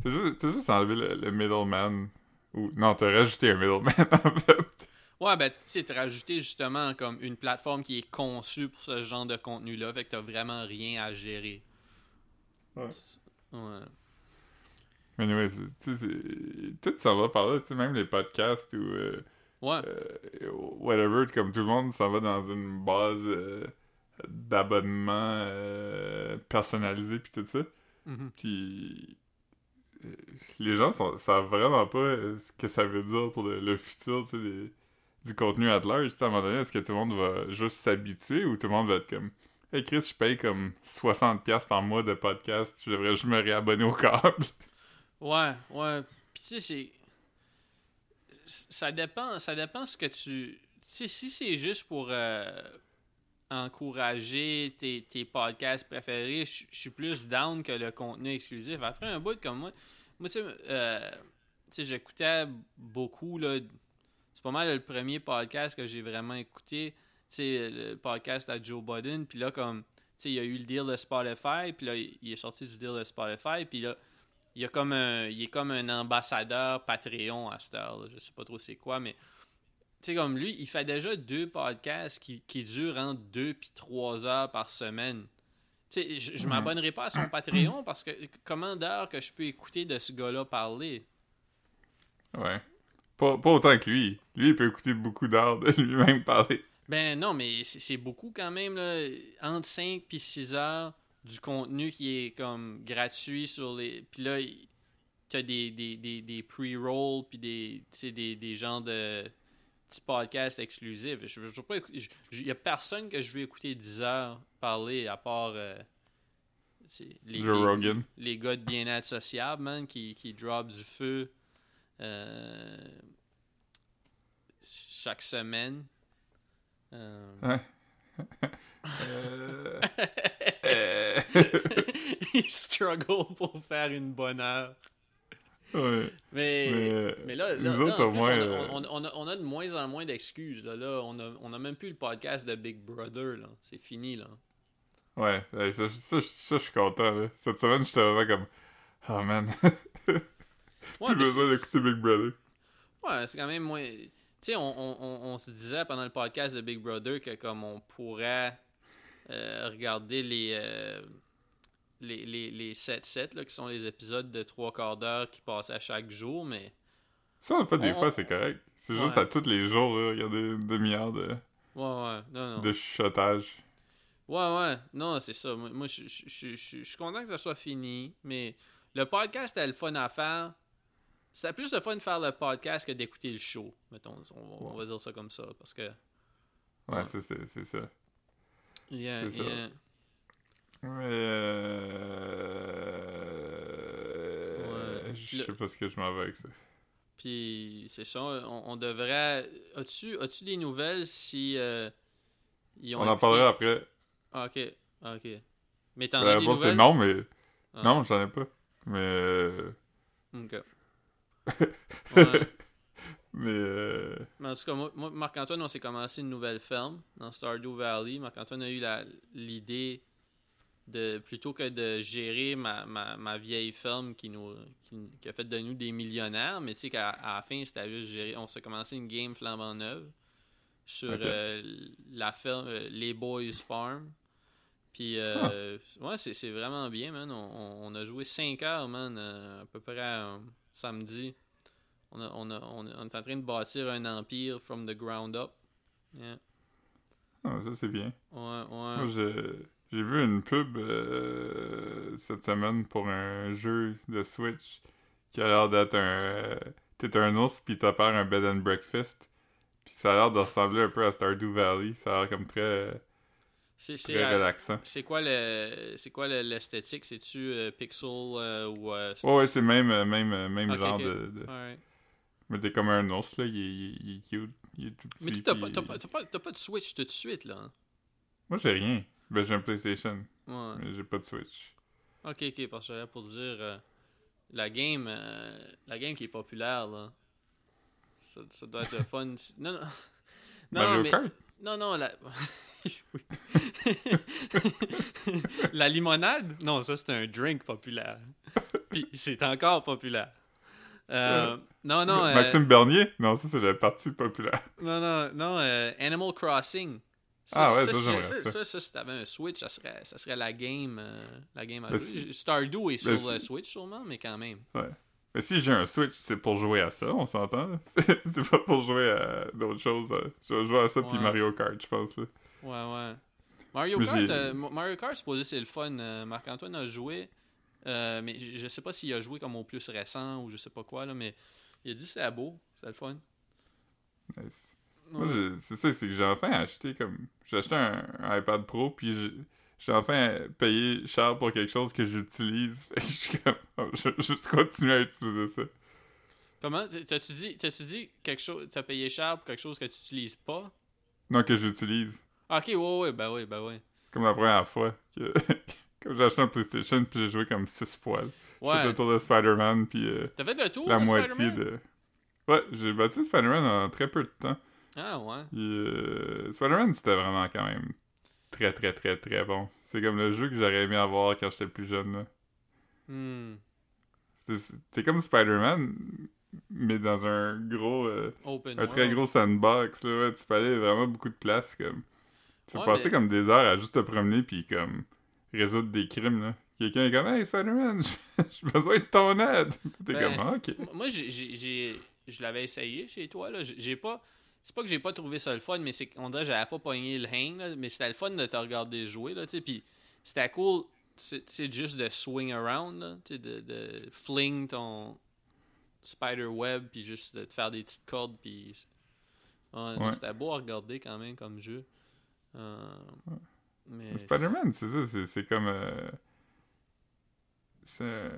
T'as juste, t'as juste enlevé le, le middleman, ou, non, t'as rajouté un middleman, *laughs* en fait. Ouais, ben, tu sais, te rajouter justement comme une plateforme qui est conçue pour ce genre de contenu-là, fait que t'as vraiment rien à gérer. Ouais. Ouais. Mais anyway, tu sais, tout ça va par là, tu sais, même les podcasts ou Ouais. euh, whatever, comme tout le monde, ça va dans une base euh, d'abonnement euh, personnalisé puis tout ça. Mhm. Puis les gens sont, savent vraiment pas ce que ça veut dire pour le, le futur, des- du contenu at large. À un moment donné, est-ce que tout le monde va juste s'habituer ou tout le monde va être comme Hey Chris, je paye comme 60$ par mois de podcast, je devrais juste me réabonner au câble. Ouais, ouais. Puis tu sais, c'est. Ça dépend, ça dépend ce que tu. Tu sais, si c'est juste pour euh, encourager tes, tes podcasts préférés, je suis plus down que le contenu exclusif. Après un bout comme moi, moi, tu sais, euh, j'écoutais beaucoup, là. C'est pas mal le premier podcast que j'ai vraiment écouté. Sais, le podcast à Joe Budden. Puis là, comme, tu sais, il y a eu le deal de Spotify. Puis là, il est sorti du deal de Spotify. Puis là, il, a comme un, il est comme un ambassadeur Patreon à cette heure. Je sais pas trop c'est quoi, mais tu sais, comme lui, il fait déjà deux podcasts qui, qui durent entre deux puis trois heures par semaine. Tu sais, je, je Mhm. m'abonnerai pas à son Patreon parce que comment d'heures que je peux écouter de ce gars-là parler? Ouais. Pas, pas autant que lui. Lui, il peut écouter beaucoup d'heures de lui-même parler. Ben non, mais c'est c'est beaucoup quand même, là. Entre 5 puis 6 heures du contenu qui est comme gratuit sur les. Puis là, tu as des, des, des, des pre-rolls puis des, des, des genres de petits podcasts exclusifs. Je, je, je- Il y a personne que je veux écouter 10 heures parler à part. euh, les, les- gars de bien-être sociable, man, qui, qui drop du feu euh, chaque semaine. Euh, Ouais. *laughs* Euh, euh, *laughs* il struggle pour faire une bonne heure. ouais. Mais, Mais, mais là, là, nous là, autres, en au plus, moins, on, a, on, on a, on a de moins en moins d'excuses. Là. Là, on, a, on a même plus le podcast de Big Brother. là. C'est fini. là. Ouais, ça, ça, ça, je suis content. Là. Cette semaine, j'étais vraiment comme. Oh man, *laughs* plus besoin d'écouter Big Brother. Ouais, c'est quand même moins. Tu sais, on, on, on, on se disait pendant le podcast de Big Brother que comme on pourrait euh, regarder les, euh, les, les, les 7-7, là, qui sont les épisodes de trois quarts d'heure qui passaient à chaque jour, mais Ça, en fait, des On- fois, c'est correct. C'est juste à tous les jours, là, regarder une demi-heure de, ouais, ouais, non, non. de chuchotage. Ouais, ouais, non, c'est ça. Moi, moi, je suis content que ça soit fini, mais le podcast était le fun à faire. C'était plus le fun de faire le podcast que d'écouter le show, mettons. On, on va dire ça comme ça, parce que... Ouais, Ouais. c'est c'est- c'est ça. Il y a- C'est ça. Mais. Euh... Ouais. Je Le- sais pas ce que je m'en vais avec ça. Puis c'est ça, on, on devrait. As-tu as des nouvelles si euh, ils ont On en parlera après. Ah, ok, ah, ok. Mais t'en as des c'est nouvelles? non, mais. Ah. Non, j'en ai pas. Mais. euh, Ok. *laughs* Ouais. Mais. euh, Mais en tout cas, moi, moi, Marc-Antoine, on s'est commencé une nouvelle ferme dans Stardew Valley. Marc-Antoine a eu l'idée de plutôt que de gérer ma, ma, ma vieille ferme qui nous qui, qui a fait de nous des millionnaires, mais tu sais qu'à la fin, c'était juste gérer. On s'est commencé une game flambant neuve sur euh, la ferme, euh, les Boys Farm. Puis, euh, ouais, c'est c'est vraiment bien, man. On, on- on a joué 5 heures, man, à peu près samedi. On, a, on, a, on, a- on est en train de bâtir un empire from the ground up. Yeah. ah, ça, c'est bien. Ouais, Moi, ouais. j'ai j'ai vu une pub euh, cette semaine pour un jeu de Switch qui a l'air d'être un. euh, T'es un ours pis t'as peur un bed and breakfast. Puis ça a l'air de ressembler un peu à Stardew Valley. Ça a l'air comme très, C'est c'est, très relaxant. c'est quoi le c'est quoi le- l'esthétique? C'est-tu euh, pixel euh, ou. euh, Ouais, ouais, c'est même, même, même genre de. Mais t'es comme un ours, là. Il est, il est- cute. Il est tout petit. Mais tu t'as pas, t'as pas, t'as pas, t'as pas de Switch tout de suite, là. hein? Moi, j'ai rien. Ben, j'ai un PlayStation. Ouais. Mais j'ai pas de Switch. Ok, ok, parce que j'allais pour dire. euh, la game euh, la game qui est populaire, là. Ça, ça doit être le *laughs* fun. Non, non. *laughs* Non, Mario mais- Kart? Non, non, la... *laughs* La limonade? Non, ça, c'est un drink populaire. Puis c'est encore populaire. Euh, Non, non. euh, Maxime Bernier? Non, ça, c'est le parti populaire. Non, non, non. euh, Animal Crossing. Ah ouais, ça, ça, ça. ça, ça, si t'avais un Switch, ça serait, ça serait la game, euh, la game à c'est- Stardew est sur le Switch sûrement, mais quand même. Mais si j'ai un Switch, c'est pour jouer à ça, on s'entend? *laughs* C'est pas pour jouer à d'autres choses. là. Je vais jouer à ça, puis Ouais. Mario Kart, je pense. là. Ouais, ouais. Mario Mais Kart, euh, Mario Kart, supposé c'est le fun. Euh, Marc-Antoine a joué, mais je je sais pas s'il a joué comme au plus récent ou je sais pas quoi, là, mais il a dit c'était beau, c'était le fun. Nice. Moi, Ouais. c'est ça, c'est que j'ai enfin acheté comme. J'ai acheté un, un iPad Pro, puis j'ai- enfin payé cher pour quelque chose que j'utilise. *laughs* Fait que je suis comme. oh, je, je vais juste continuer à utiliser ça. Comment T'as-tu dit, dit quelque chose, t'as payé cher pour quelque chose que tu utilises pas? Non, que j'utilise. Ah, Ok, ouais, ouais, ben ouais, ben ouais. C'est comme la première fois que. *laughs* Comme j'ai acheté un PlayStation, puis j'ai joué comme six fois. là. J'ai fait Ouais. le tour de Spider-Man, puis euh, T'as fait le tour la de moitié de. Ouais, j'ai battu Spider-Man en très peu de temps. Ah ouais. Euh, Spider-Man, c'était vraiment quand même très, très, très, très bon. C'est comme le jeu que j'aurais aimé avoir quand j'étais plus jeune. là. Hmm. C'est- comme Spider-Man, mais dans un gros. euh, Open un très gros sandbox, là. Ouais, tu fallait vraiment beaucoup de place, comme. Tu peux Ouais, passer mais- comme des heures à juste te promener, puis comme. résoudre des crimes, là. Quelqu'un est comme, hey Spider-Man, *laughs* j'ai besoin de ton aide. T'es Ben, comme, ok. Moi, j'ai- je l'avais essayé chez toi. Là. J'ai pas. C'est pas que j'ai pas trouvé ça le fun, mais c'est qu'on dirait que j'avais pas pogné le hang. Là, mais c'était le fun de te regarder jouer. Là, tu sais, Puis c'était cool. C'est juste de swing around. Là, de, de fling ton spider web. Puis juste de te faire des petites cordes. Puis. Ouais. C'était beau à regarder quand même comme jeu. Euh. Mais Spider-Man, c'est ça, c'est- c'est comme. euh, c'est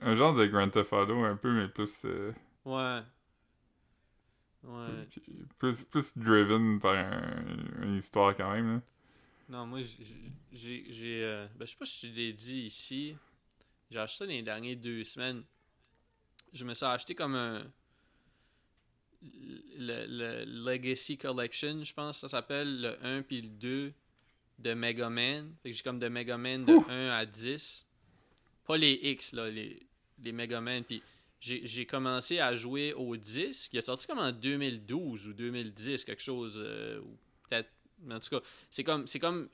un... genre de Grand Theft Auto, un peu, mais plus. euh, Ouais. Ouais. plus, plus driven par un- une histoire quand même. Là. Non, moi, j'ai. j'ai euh, ben, je sais pas si je l'ai dit ici. J'ai acheté ça les dernières deux semaines. Je me suis acheté comme un. Le, le Legacy Collection, je pense que ça s'appelle, le 1 puis le 2 de Mega Man. Fait que j'ai comme de Mega Man de Ouh. 1 à 10. Pas les X, là, les, les Mega Man. Puis j'ai commencé à jouer au 10, qui est sorti comme en 2012 ou 2010, quelque chose. euh, peut-être. En tout cas, c'est comme. C'est comme.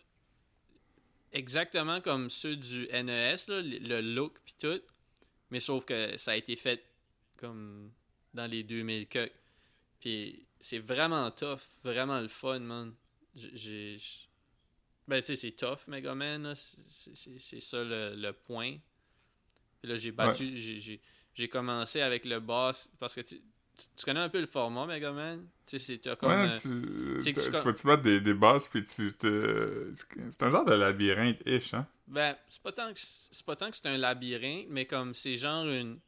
Exactement comme ceux du NES, là, le look puis tout. Mais sauf que ça a été fait comme dans les 2000 que. Puis c'est vraiment tough, vraiment le fun, man. J'ai- Ben, tu sais, c'est tough, Mega Man, c'est ça le, le point. Puis là, j'ai battu. j'ai- commencé avec le boss parce que tu, tu, tu connais un peu le format Mega Man? Tu sais, c'est comme. ouais, euh, tu, tu, tu tu com- vas-tu battre des, des boss, puis tu te. C'est un genre de labyrinthe-ish, hein? Ben, c'est pas tant que c'est pas tant que c'est un labyrinthe, mais comme c'est genre une.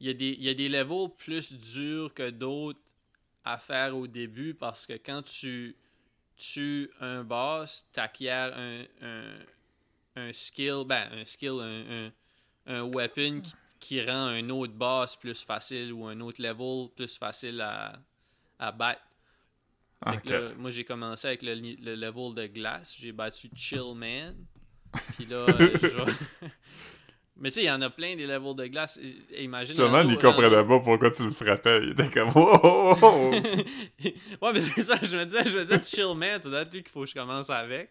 Il y, a des, il y a des levels plus durs que d'autres à faire au début parce que quand tu tues un boss, t'acquiers un, un, un skill, ben un skill, un, un, un weapon qui, qui rend un autre boss plus facile ou un autre level plus facile à, à battre. Fait Ok. que là, moi, j'ai commencé avec le, level de glace. J'ai battu Chill Man. *laughs* Puis là, je- *laughs* Mais tu sais, il y en a plein des levels de glace. Et- Imagine. Sûrement, il comprenait pas pourquoi tu le frappais. Il était comme, oh, oh, oh, *laughs* ouais, mais c'est ça, je me disais, je me disais, Chill Man, ça doit être lui qu'il faut que je commence avec.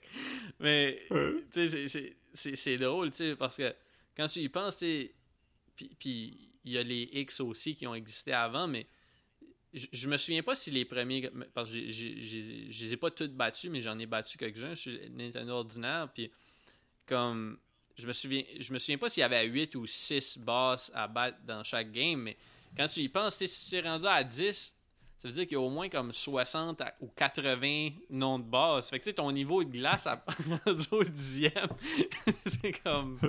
Mais, tu sais, c'est drôle, tu sais, parce que quand tu y penses, puis- il y a les X aussi qui ont existé avant, mais je, me souviens pas si les premiers, parce que je les ai pas toutes battus, mais j'en ai battu quelques-uns sur Nintendo ordinaire, puis comme, je me souviens, je me souviens pas s'il y avait 8 ou 6 boss à battre dans chaque game, mais quand tu y penses, si tu es rendu à 10, ça veut dire qu'il y a au moins comme 60 à- ou 80 noms de boss. Fait que tu sais, ton niveau de glace à *laughs* rendu au dixième, *laughs* c'est comme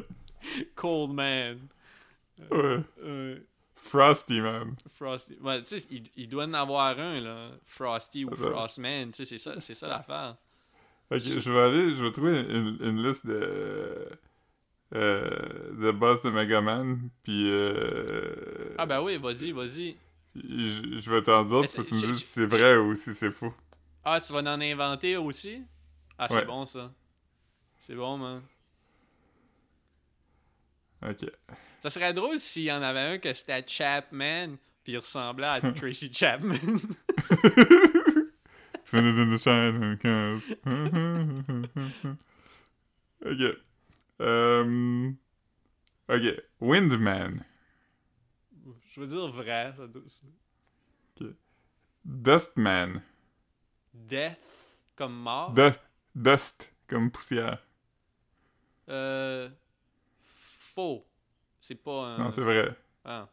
*laughs* Cold Man. Ouais. Euh, Frosty, man. Frosty. Ouais, tu sais, il, il doit en avoir un, là. Frosty ou ça. Frostman. Tu sais, c'est ça, c'est ça l'affaire. Ok, je vais aller, je vais trouver une, une liste de. Euh, de boss de Mega Man, puis. Euh, Ah, ben oui, vas-y, vas-y. je, je vais t'en dire, tu me si c'est vrai ou si c'est faux. Ah, tu vas en inventer aussi? Ah, c'est Ouais. bon, ça. C'est bon, man. Ok. Ça serait drôle s'il y en avait un que c'était Chapman, puis il ressemblait à *laughs* Tracy Chapman. *laughs* Finish in the shine *laughs* ok. Um, ok. Windman. Je veux dire vrai. Ça doit... Dustman. Death comme mort. Dust, dust comme poussière. Euh. Faux. C'est pas un. Non, c'est vrai. Ah.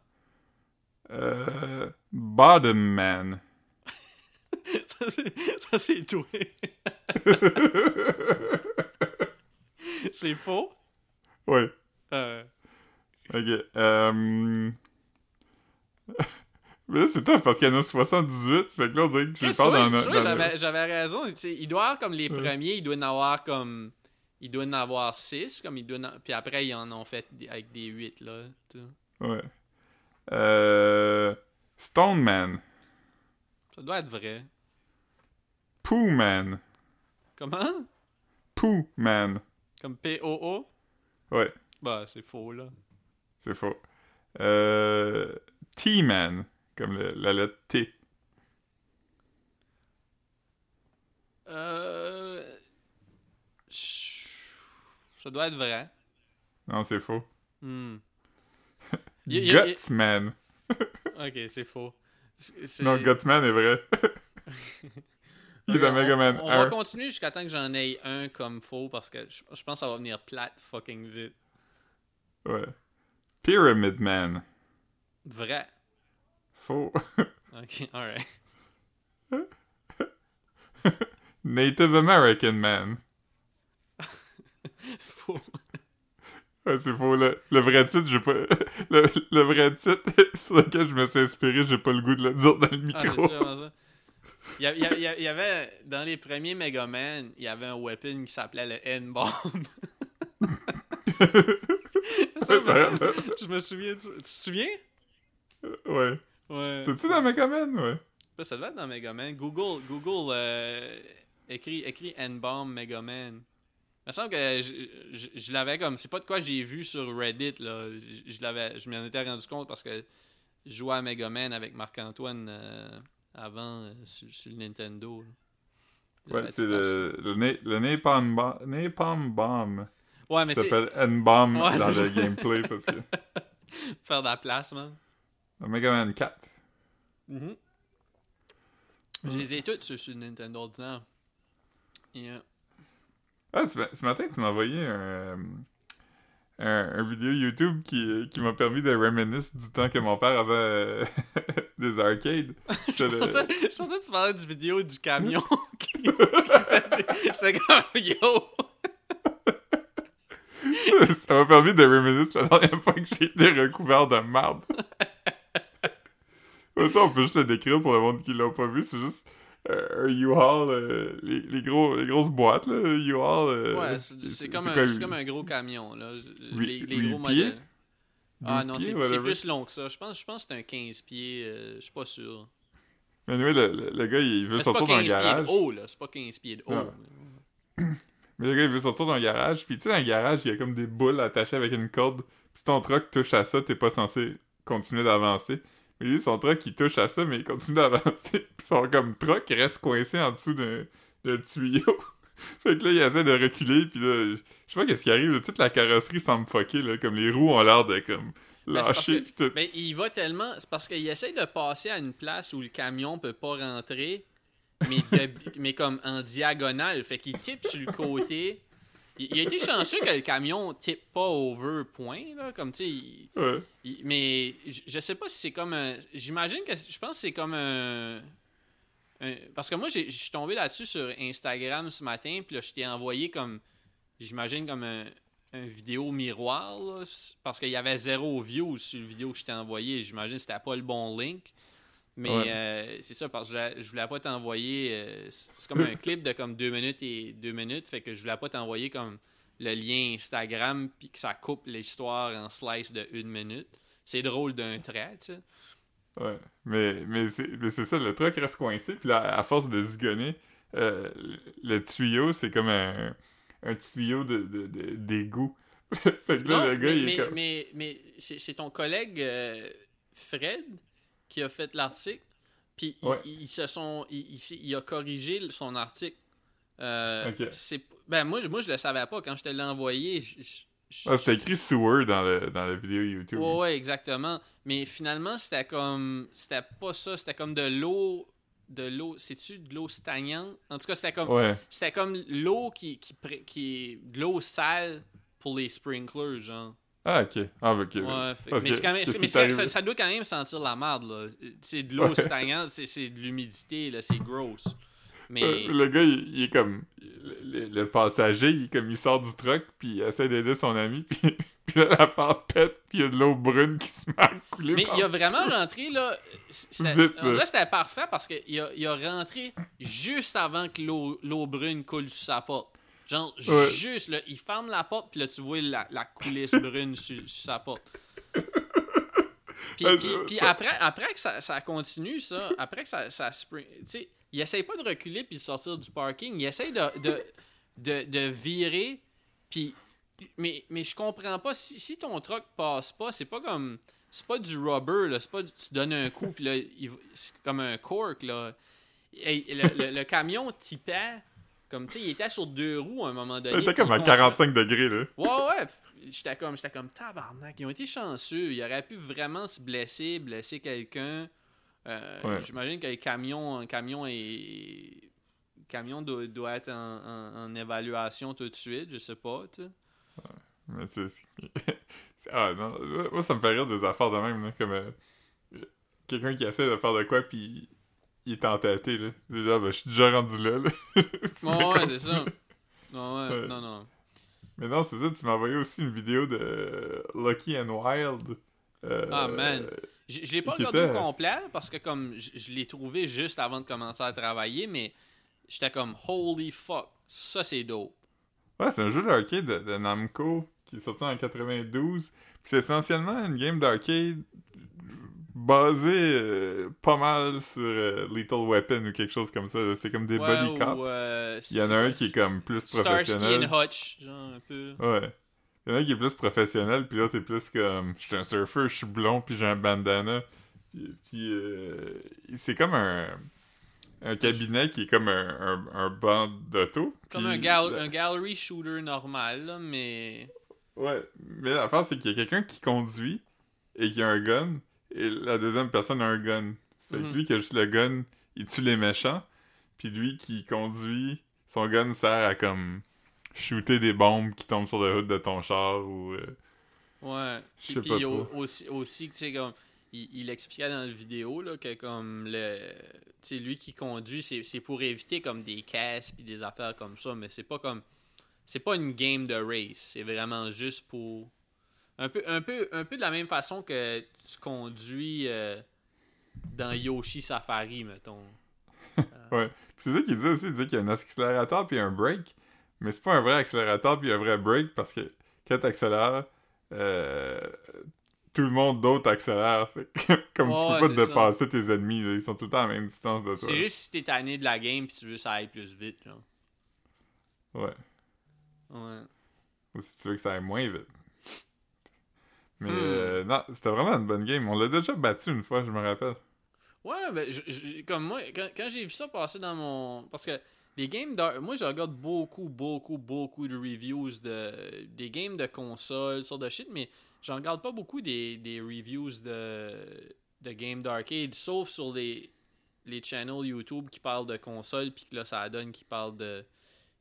Euh, bottom Man. *laughs* ça, c'est- ça, c'est toi. *laughs* c'est faux? ouais. Euh, Ok. Euh... *laughs* Mais là, c'est tough parce qu'il y en a 78. Fait que là, on dirait que je parle dans, dans le- j'avais, raison. Il doit avoir comme les Ouais. premiers, il doit y en avoir comme. Il doit en avoir 6, comme il doit en- Puis après, ils en ont fait avec des 8, là. tu sais. Ouais. Euh... Stone Man. Ça doit être vrai. Pooh Man. Comment? Pooh Man. Comme P-O-O Ouais, Bah, c'est faux, là. c'est faux. Euh... T-Man. Comme le- la lettre T. Ça doit être vrai. Non, c'est faux. Hmm. *laughs* Y- y- y- Guts Man. *laughs* Ok, c'est faux. C'est- c'est- Non, Gutsman est vrai. *laughs* Il est dans on- Man On, 1. va continuer jusqu'à temps que j'en ai un comme faux parce que je, je pense que ça va venir plate fucking vite. Ouais. Pyramid Man. Vrai. Faux. Ok, alright. Native American Man. *laughs* Ouais, c'est faux. Le, le vrai titre, j'ai pas. *laughs* Le, le vrai titre *laughs* sur lequel je me suis inspiré, j'ai pas le goût de le dire dans le micro. Il y, a- il y a- il y a- il y avait, dans les premiers Mega Man, il y avait un weapon qui s'appelait le N-Bomb. Vraiment. je me souviens. ça. Tu te souviens? ouais. Ouais. C'était-tu dans Mega Man? Ouais. Ça, ça devait être dans Mega Man. Google, Google euh, écrit, écrit N-Bomb Mega Man. Il me semble que je, je- je l'avais comme. C'est pas de quoi j'ai vu sur Reddit, là. Je, je l'avais, je m'en étais rendu compte parce que je jouais à Mega Man avec Marc-Antoine euh, avant euh, sur, sur le Nintendo. là. Ouais, c'est le, le, le Napalm, Bo- Napalm Bomb. Ouais, mais Ça s'appelle N-Bomb Ouais, dans le *laughs* gameplay parce que. faire de la place, man. Mega Man 4. Mhm. Je les ai toutes sur, sur le Nintendo ordinaire. Yeah. Ah, ce, ce matin, tu m'as envoyé un, euh, un, un vidéo YouTube qui, qui m'a permis de reminiscer du temps que mon père avait euh, *laughs* des arcades. *laughs* Je le- pensais, je pensais que tu parlais du vidéo du camion *laughs* qui, qui J'étais comme, yo! Ça m'a permis de reminiscer la dernière fois que j'ai été recouvert de. Ouais, ça, on peut juste le décrire pour le monde qui l'a pas vu. C'est juste un U-Haul, euh, les, les, gros, les grosses boîtes, là, U-Haul. euh, Ouais, c'est c'est comme, c'est comme un gros camion, là. Les, les gros pieds? modèles. Ah 12 non, c'est plus long que ça. Je pense, je pense que c'est un 15 pieds, euh, je suis pas sûr. Mais anyway, le, le, le gars, il veut Mais c'est pas sortir 15 d'un pieds garage. de haut, là. C'est pas 15 pieds de haut. *clears throat* Mais le gars, il veut sortir d'un garage. Puis tu sais, dans le garage, il y a comme des boules attachées avec une corde. Puis si ton truck touche à ça, t'es pas censé continuer d'avancer. Mais lui, son truck, il touche à ça, mais il continue d'avancer. *laughs* Puis son comme truck, il reste coincé en dessous d'un tuyau. *laughs* fait que là, il essaie de reculer. Puis là, je sais pas qu'est-ce qui arrive. là. Toute la carrosserie semble fucker. Là, comme les roues ont l'air de comme parce lâcher. que-. Mais il va tellement. C'est parce qu'il essaie de passer à une place où le camion peut pas rentrer, mais, de- *laughs* mais comme en diagonale. Fait qu'il type sur le côté. Il, il a été chanceux que le camion type pas over point, là. Comme tu sais. Ouais. mais je je sais pas si c'est comme un. J'imagine que. Je pense que c'est comme un. un- parce que moi, j'ai- je suis tombé là-dessus sur Instagram ce matin, puis là, je t'ai envoyé comme. J'imagine comme un, un vidéo miroir, là, parce qu'il y avait zéro view sur le vidéo que je t'ai envoyé. J'imagine que c'était pas le bon link. Mais Ouais. euh, c'est ça, parce que je voulais, je voulais pas t'envoyer. euh, c'est comme un clip de comme deux minutes et deux minutes, fait que je voulais pas t'envoyer comme le lien Instagram puis que ça coupe l'histoire en slice de une minute. C'est drôle d'un trait, tu sais. Ouais, mais, mais c'est ça, le truck reste coincé, puis là, à force de zigonner, euh, le, tuyau, c'est comme un, un tuyau de, de, de- d'égout. *laughs* fait que là, Non, le gars, mais, il mais, est comme. mais, mais c'est c'est ton collègue euh, Fred qui a fait l'article. Puis il- Ouais. il, il se sont, il, a corrigé son article. Euh, c'est- Ben moi, je- moi, je le savais pas. Quand je te l'ai envoyé, je- je- je- Ah, c'était écrit sewer dans, le, dans la vidéo YouTube. Ouais, ouais, exactement. Mais finalement, c'était comme. C'était pas ça. C'était comme de l'eau. De l'eau. C'est-tu de l'eau stagnante? En tout cas, c'était comme. Ouais. C'était comme l'eau qui, qui, qui de l'eau sale pour les sprinklers, genre. Ah, ok. Ah, ok. Ouais, fait- Parce mais que- quand même- mais ça, doit quand même sentir la merde, là. C'est de l'eau Ouais. stagnante, c'est c'est de l'humidité, là, c'est gross. Mais. Euh, Le gars, il, il est comme. Le, le passager, il, est comme, il sort du truck, puis il essaie d'aider son ami, *laughs* puis, puis là, la porte pète, puis il y a de l'eau brune qui se met à couler. Mais il a vraiment rentré, là. *laughs* Vite, on dirait là. que c'était parfait parce qu'il a, il a rentré juste avant que l'eau l'eau brune coule sur sa porte. Genre, Ouais. juste, là, il ferme la porte, puis là, tu vois la, la coulisse brune sur, sur sa porte. *laughs* Puis, Ah, puis- après, après que ça, ça continue, ça, après que ça, ça spring. Tu sais, il essaye pas de reculer puis de sortir du parking. Il essaye de, de, de, de virer. Puis. Mais, mais je comprends pas. Si, si ton truck passe pas, c'est pas comme. C'est pas du rubber, là. C'est pas du- tu donnes un coup, puis là, c'est comme un cork, là. Et le, le- le camion. Comme, tu sais, il était sur deux roues à un moment donné. Il était comme à il fonçait- 45 degrés, là. Ouais, ouais. J'étais comme, j'étais comme tabarnak. Ils ont été chanceux. Ils auraient pu vraiment se blesser, blesser quelqu'un. Euh, Ouais. J'imagine que le camion, un camion est. le camion doit, doit être en, en- en évaluation tout de suite, je sais pas, tu sais. Mais c'est. *laughs* c'est- ah, non. Moi, ça me fait rire des affaires de même, là. Comme. euh, Quelqu'un qui essaie de faire de quoi, puis il est entêté, là. Genre, ben, je suis déjà rendu là, là. *laughs* Ouais, c'est ça. Non, ouais, *laughs* Ouais. non, non. Mais non, c'est ça, tu m'as envoyé aussi une vidéo de Lucky and Wild. Euh, Ah, man. Je, je l'ai pas regardé au complet parce que comme je, je l'ai trouvé juste avant de commencer à travailler, mais j'étais comme holy fuck, ça c'est dope. Ouais, c'est un jeu d'arcade de, de Namco qui est sorti en 92. Puis c'est essentiellement une game d'arcade basée euh, pas mal sur euh, Lethal Weapon ou quelque chose comme ça. C'est comme des Ouais, body cops. ou, euh, Il y en a un qui est comme plus Starsky professionnel. and Hutch, genre un peu. Ouais. Il y en a un qui est plus professionnel, puis l'autre est plus comme je suis un surfeur, je suis blond, puis j'ai un bandana. Puis, puis, euh, c'est comme un un cabinet qui est comme un, un, un banc d'auto. Comme un, gal- la- un gallery shooter normal, là, mais. Ouais, mais l'affaire, c'est qu'il y a quelqu'un qui conduit et qui a un gun, et la deuxième personne a un gun. Fait que Mhm. lui qui a juste le gun, il tue les méchants, puis lui qui conduit, son gun sert à comme shooter des bombes qui tombent sur le hood de ton char ou... euh, Ouais. Je Puis, sais puis pas au- trop. aussi, aussi tu sais, comme. Il, il expliquait dans la vidéo là, que comme le tu sais lui qui conduit c'est c'est pour éviter comme des caisses puis des affaires comme ça mais c'est pas comme c'est pas une game de race c'est vraiment juste pour un peu un peu un peu de la même façon que tu conduis euh, dans Yoshi Safari mettons *laughs* Ouais. Puis c'est ça qu'il disait aussi, il disait qu'il y a un accélérateur puis un break, mais c'est pas un vrai accélérateur puis un vrai break parce que quand t'accélères, euh, tout le monde d'autre accélère. *laughs* Comme Ouais, tu ouais, peux pas ça. dépasser tes ennemis, là, ils sont tout le temps à la même distance de toi. c'est juste si t'es tanné de la game puis tu veux que ça aille plus vite. Ouais. ouais Ou si tu veux que ça aille moins vite. Mais Hmm. euh, non, c'était vraiment une bonne game. On l'a déjà battu une fois, je me rappelle. Ouais, ben, je- je- comme moi, quand, quand j'ai vu ça passer dans mon. Parce que les games d'ar- Moi, je regarde beaucoup, beaucoup, beaucoup de reviews de des games de console, sortes de shit, mais je regarde pas beaucoup des, des reviews de, de games d'arcade, sauf sur les, les channels YouTube qui parlent de console, puis que là, ça donne qui parlent de.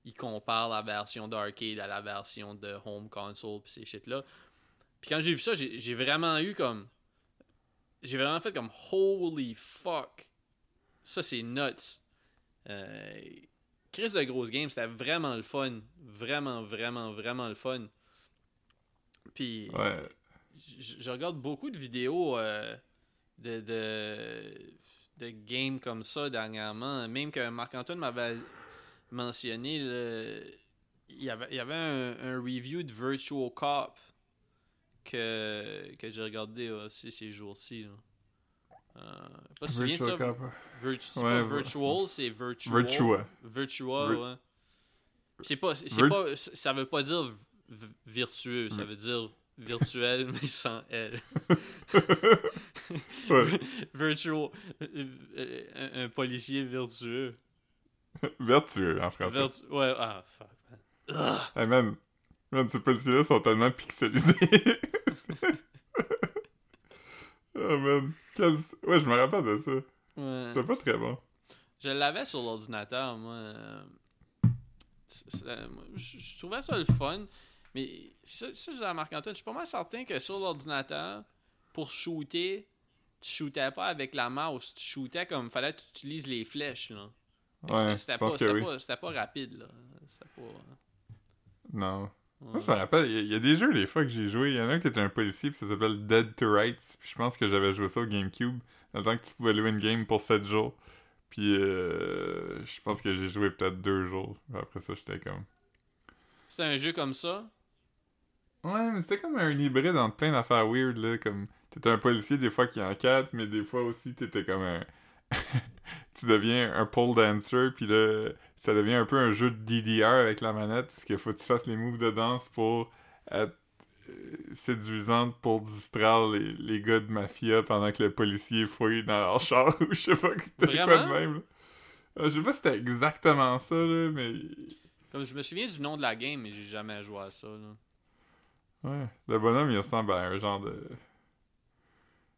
Ils comparent la version d'arcade à la version de home console, puis ces shit-là. Puis quand j'ai vu ça, j'ai vraiment eu comme j'ai vraiment fait comme holy fuck. Ça c'est nuts. Euh, Chris de grosse game, c'était vraiment le fun. Vraiment, vraiment, vraiment le fun. Puis Ouais. je, je regarde beaucoup de vidéos euh, de, de, de games comme ça dernièrement. Même que Marc-Antoine m'avait mentionné, le- il y avait, il y avait un, un review de Virtual Cop que, que j'ai regardé aussi ces jours-ci. Euh, pas si de ça? Virtu- c'est Ouais, pas virtual, c'est virtual. Virtua. Virtua, Vir- ouais. C'est pas, c'est Vir- pas, ça veut pas dire v- virtueux. Ça veut dire virtuel, *laughs* mais sans L. *laughs* Ouais. Virtual. euh, un, un policier virtueux. Vertueux en français. Virtu- ouais, ah, fuck, man. Hey man, man ces policiers-là sont tellement pixelisés. *laughs* oh man. Quel- Ouais, je me rappelle de ça. Ouais. C'était pas très bon. Je l'avais sur l'ordinateur, moi. euh, moi, Je je trouvais ça le fun. Mais ça, ça j'ai remarqué, Antoine, je suis pas mal certain que sur l'ordinateur, pour shooter, tu shootais pas avec la mouse. Tu shootais comme fallait que tu utilises les flèches. Là. Ouais, c'était- je pas, oui. pas- pas rapide. Là. C'était pas. Non. Moi, je me rappelle, il y, a- il y a des jeux, des fois, que j'ai joué. Il y en a un qui était un policier, puis ça s'appelle Dead to Rights. Puis je pense que j'avais joué ça au GameCube, dans le temps que tu pouvais louer une game pour 7 jours. Puis euh, je pense que j'ai joué peut-être 2 jours. Après ça, j'étais comme... C'était un jeu comme ça? Ouais, mais c'était comme un hybride entre plein d'affaires weird, là, comme... T'étais un policier, des fois, qui enquête, mais des fois aussi, t'étais comme un... *laughs* tu deviens un pole dancer, puis là, ça devient un peu un jeu de DDR avec la manette, parce qu'il faut que tu fasses les moves de danse pour être euh, séduisante pour distraire les, les gars de mafia pendant que le policier fouille dans leur *laughs* char, ou je sais pas, quoi de même, là. Euh, je sais pas si c'était exactement ça, là, mais... Comme je me souviens du nom de la game, mais j'ai jamais joué à ça. Là. Ouais, le bonhomme, il ressemble à un genre de...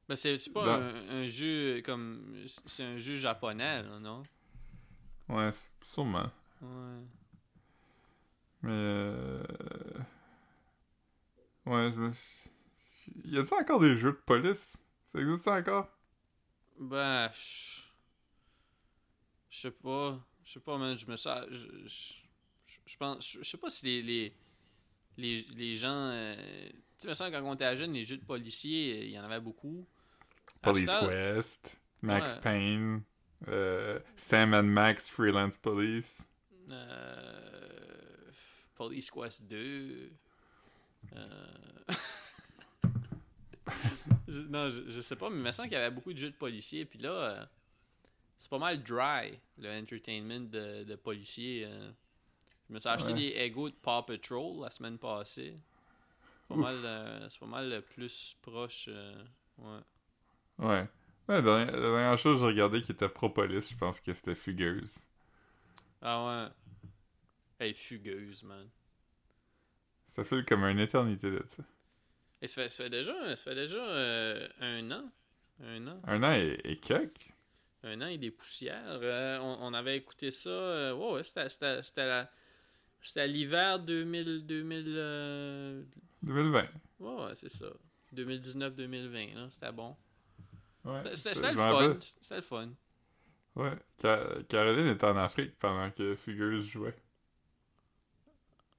Ben, c'est pas Dans- un, un jeu comme. C'est un jeu japonais, là, non? Ouais, sûrement. Ouais. Mais euh... Ouais, je me... Y a-t-il encore des jeux de police? Ça existe encore? Ben, je je sais pas. Je sais pas, man. Je me sens. Je, je, je pense. Je, sais pas si les. Les, les, les gens. euh, tu sais, quand on était jeune, les jeux de policiers, euh, il y en avait beaucoup. Police Quest, Max Ouais. Payne, euh, Sam and Max Freelance Police. Euh, Police Quest 2. Euh... je- *laughs* non, je, je sais pas, mais il me semble qu'il y avait beaucoup de jeux de policiers. Puis là, euh, c'est pas mal dry, le entertainment de, de policiers. euh. Je me suis acheté Ouais. des Ego de Paw Patrol la semaine passée. C'est pas, mal, euh, c'est pas mal le plus proche. euh, ouais. Ouais. Ouais, la dernière, la dernière chose que j'ai regardé qui était pro-police, je pense que c'était Fugueuse. Ah ouais. Est fugueuse, man. Ça fait comme une éternité de ça. Et ça fait, ça fait déjà, ça fait déjà euh, un an. Un an. Un an et, et quelques? Un an et des poussières. Euh, on, on avait écouté ça. euh, ouais, c'était, c'était, c'était la- c'était l'hiver 2000. 2000 euh, 2020. ouais, ouais, c'est ça. 2019-2020, là. C'était bon. Ouais. C'était, le fun. C'était le fun. Ouais. Ca- Caroline était en Afrique pendant que Fugueuse jouait.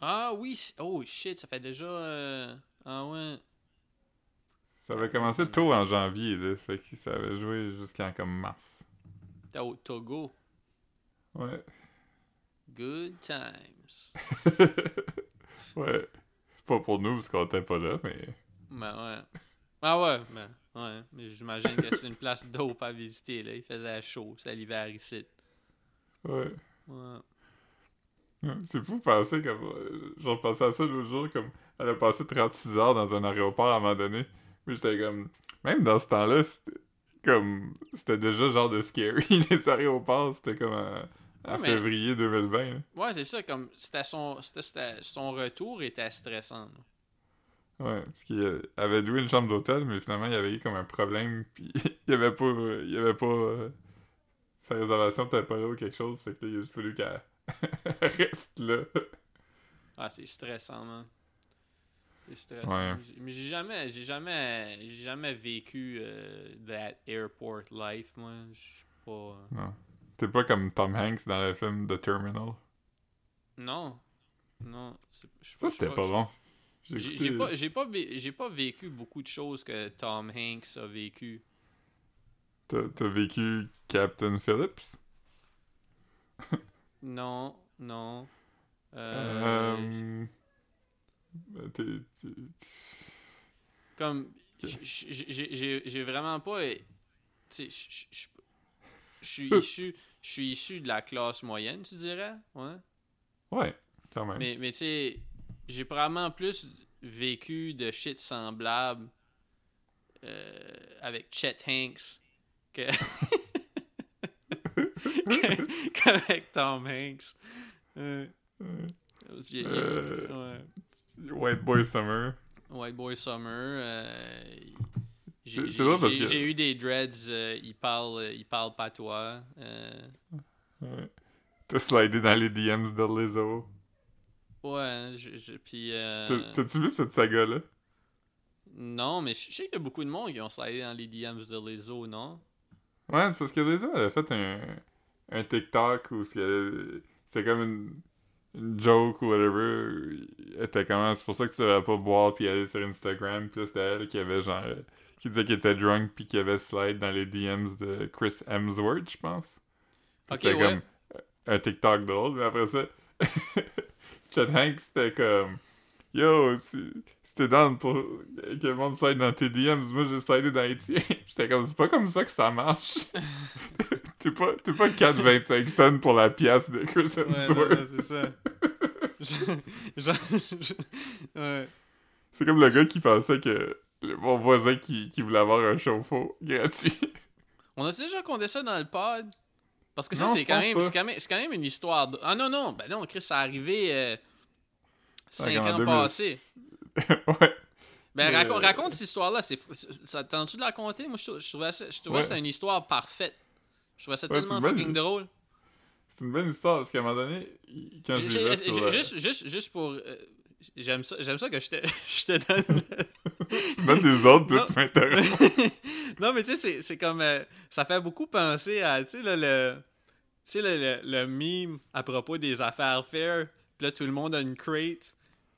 Ah oui. Oh shit, ça fait déjà. euh, ah ouais. Ça avait commencé tôt en janvier, là. Fait que ça avait joué jusqu'en comme mars. T'es au Togo. Ouais. Good times. *laughs* ouais. Pas pour nous, parce qu'on était pas là, mais. Ben ouais. Ah ouais, ben ouais. Mais j'imagine que c'est une place dope à visiter, là. Il faisait chaud, c'est l'hiver ici. Ouais. Ouais. C'est fou penser comme. euh, Je repensais à ça l'autre jour, comme. Elle a passé 36 heures dans un aéroport à un moment donné. Mais j'étais comme. Même dans ce temps-là, c'était comme. C'était déjà genre de scary, *laughs* les aéroports. C'était comme en, en Ouais, mais- février 2020. là. Ouais, c'est ça, comme c'était son, c'était, c'était- son retour était stressant. là. Ouais, parce qu'il avait loué une chambre d'hôtel, mais finalement, il y avait eu comme un problème, *laughs* puis il y avait pas... il y avait pas... euh, sa réservation était pas là ou quelque chose, fait que là, il a juste fallu qu'elle *laughs* reste là. Ah, c'est stressant, man. C'est stressant. Ouais. Mais j'ai jamais, j'ai jamais, j'ai jamais vécu euh, that airport life, moi. Je suis pas. euh, Non. T'es pas comme Tom Hanks dans le film The Terminal? Non, non. Ça, c'était pas bon. J'ai pas, pas, pas vécu beaucoup de choses que Tom Hanks a vécu. T'as vécu Captain Phillips? *laughs* Non, non. Euh, Euh... t'es- t'es- Comme, j'ai vraiment pas. Je suis *laughs* issu, je suis issu de la classe moyenne, tu dirais, ouais. Ouais, quand même. Mais, mais tu sais, j'ai probablement plus vécu de shit semblable euh, avec Chet Hanks que. *laughs* qu'avec Tom Hanks. Euh, il- il- Euh. ouais. White Boy Summer. White Boy Summer. j'ai, eu des dreads, ils parlent, ils parlent patois. Euh, Ouais. T'as slidé dans les DMs de Lizzo. Ouais, je, je- puis. euh, T'as- T'as-tu vu cette saga-là? non, mais je sais qu'il y a beaucoup de monde qui ont slidé dans les DMs de Lizzo, non? Ouais, c'est parce que Lizzo avait fait un, un TikTok où c'est comme une, une joke ou whatever. Était comment, c'est pour ça que tu devrais pas boire puis aller sur Instagram. Puis c'était elle qui avait genre. qui disait qu'elle était drunk puis qui avait slide dans les DMs de Chris Hemsworth, je pense. C'était ouais. comme un TikTok drôle, mais après ça, *laughs* Chet Hanks, c'était comme Yo, t'es down pour que le monde slide dans tes DMs, moi j'ai slidé dans les tiens. *laughs* J'étais comme, c'est pas comme ça que ça marche. *laughs* t'es pas, pas 4,25 cents pour la pièce de Chris Ouais, Hemsworth. non, c'est ça. Je- je- je- ouais. C'est comme le gars qui pensait que mon voisin qui, qui voulait avoir un chauffe-eau gratuit. On a déjà compté ça dans le pod? Parce que ça, c'est je quand, même, quand, même, quand même une histoire. De... Ah non, non, ben non, Chris, ça arrivé euh, 5 En ans 2000. passés. *laughs* ouais. Ben, Mais, raconte, euh, raconte cette histoire-là. Ça t'entends-tu de la raconter? Moi, je, je trouvais, ça, je trouvais Ouais. c'était une histoire parfaite. Je trouvais ça Ouais, tellement bonne- fucking drôle. C'est une bonne histoire parce qu'à un moment donné, quand je sur, euh, juste, juste, juste pour. euh, j'aime, ça, j'aime ça que je te, *laughs* *laughs* donnes des ordres, puis tu m'interromps. *laughs* non, mais tu sais, c'est, c'est comme. euh, ça fait beaucoup penser à, tu sais, le. Tu sais, le, le, le meme à propos des affaires fair. Puis là, tout le monde a une crate.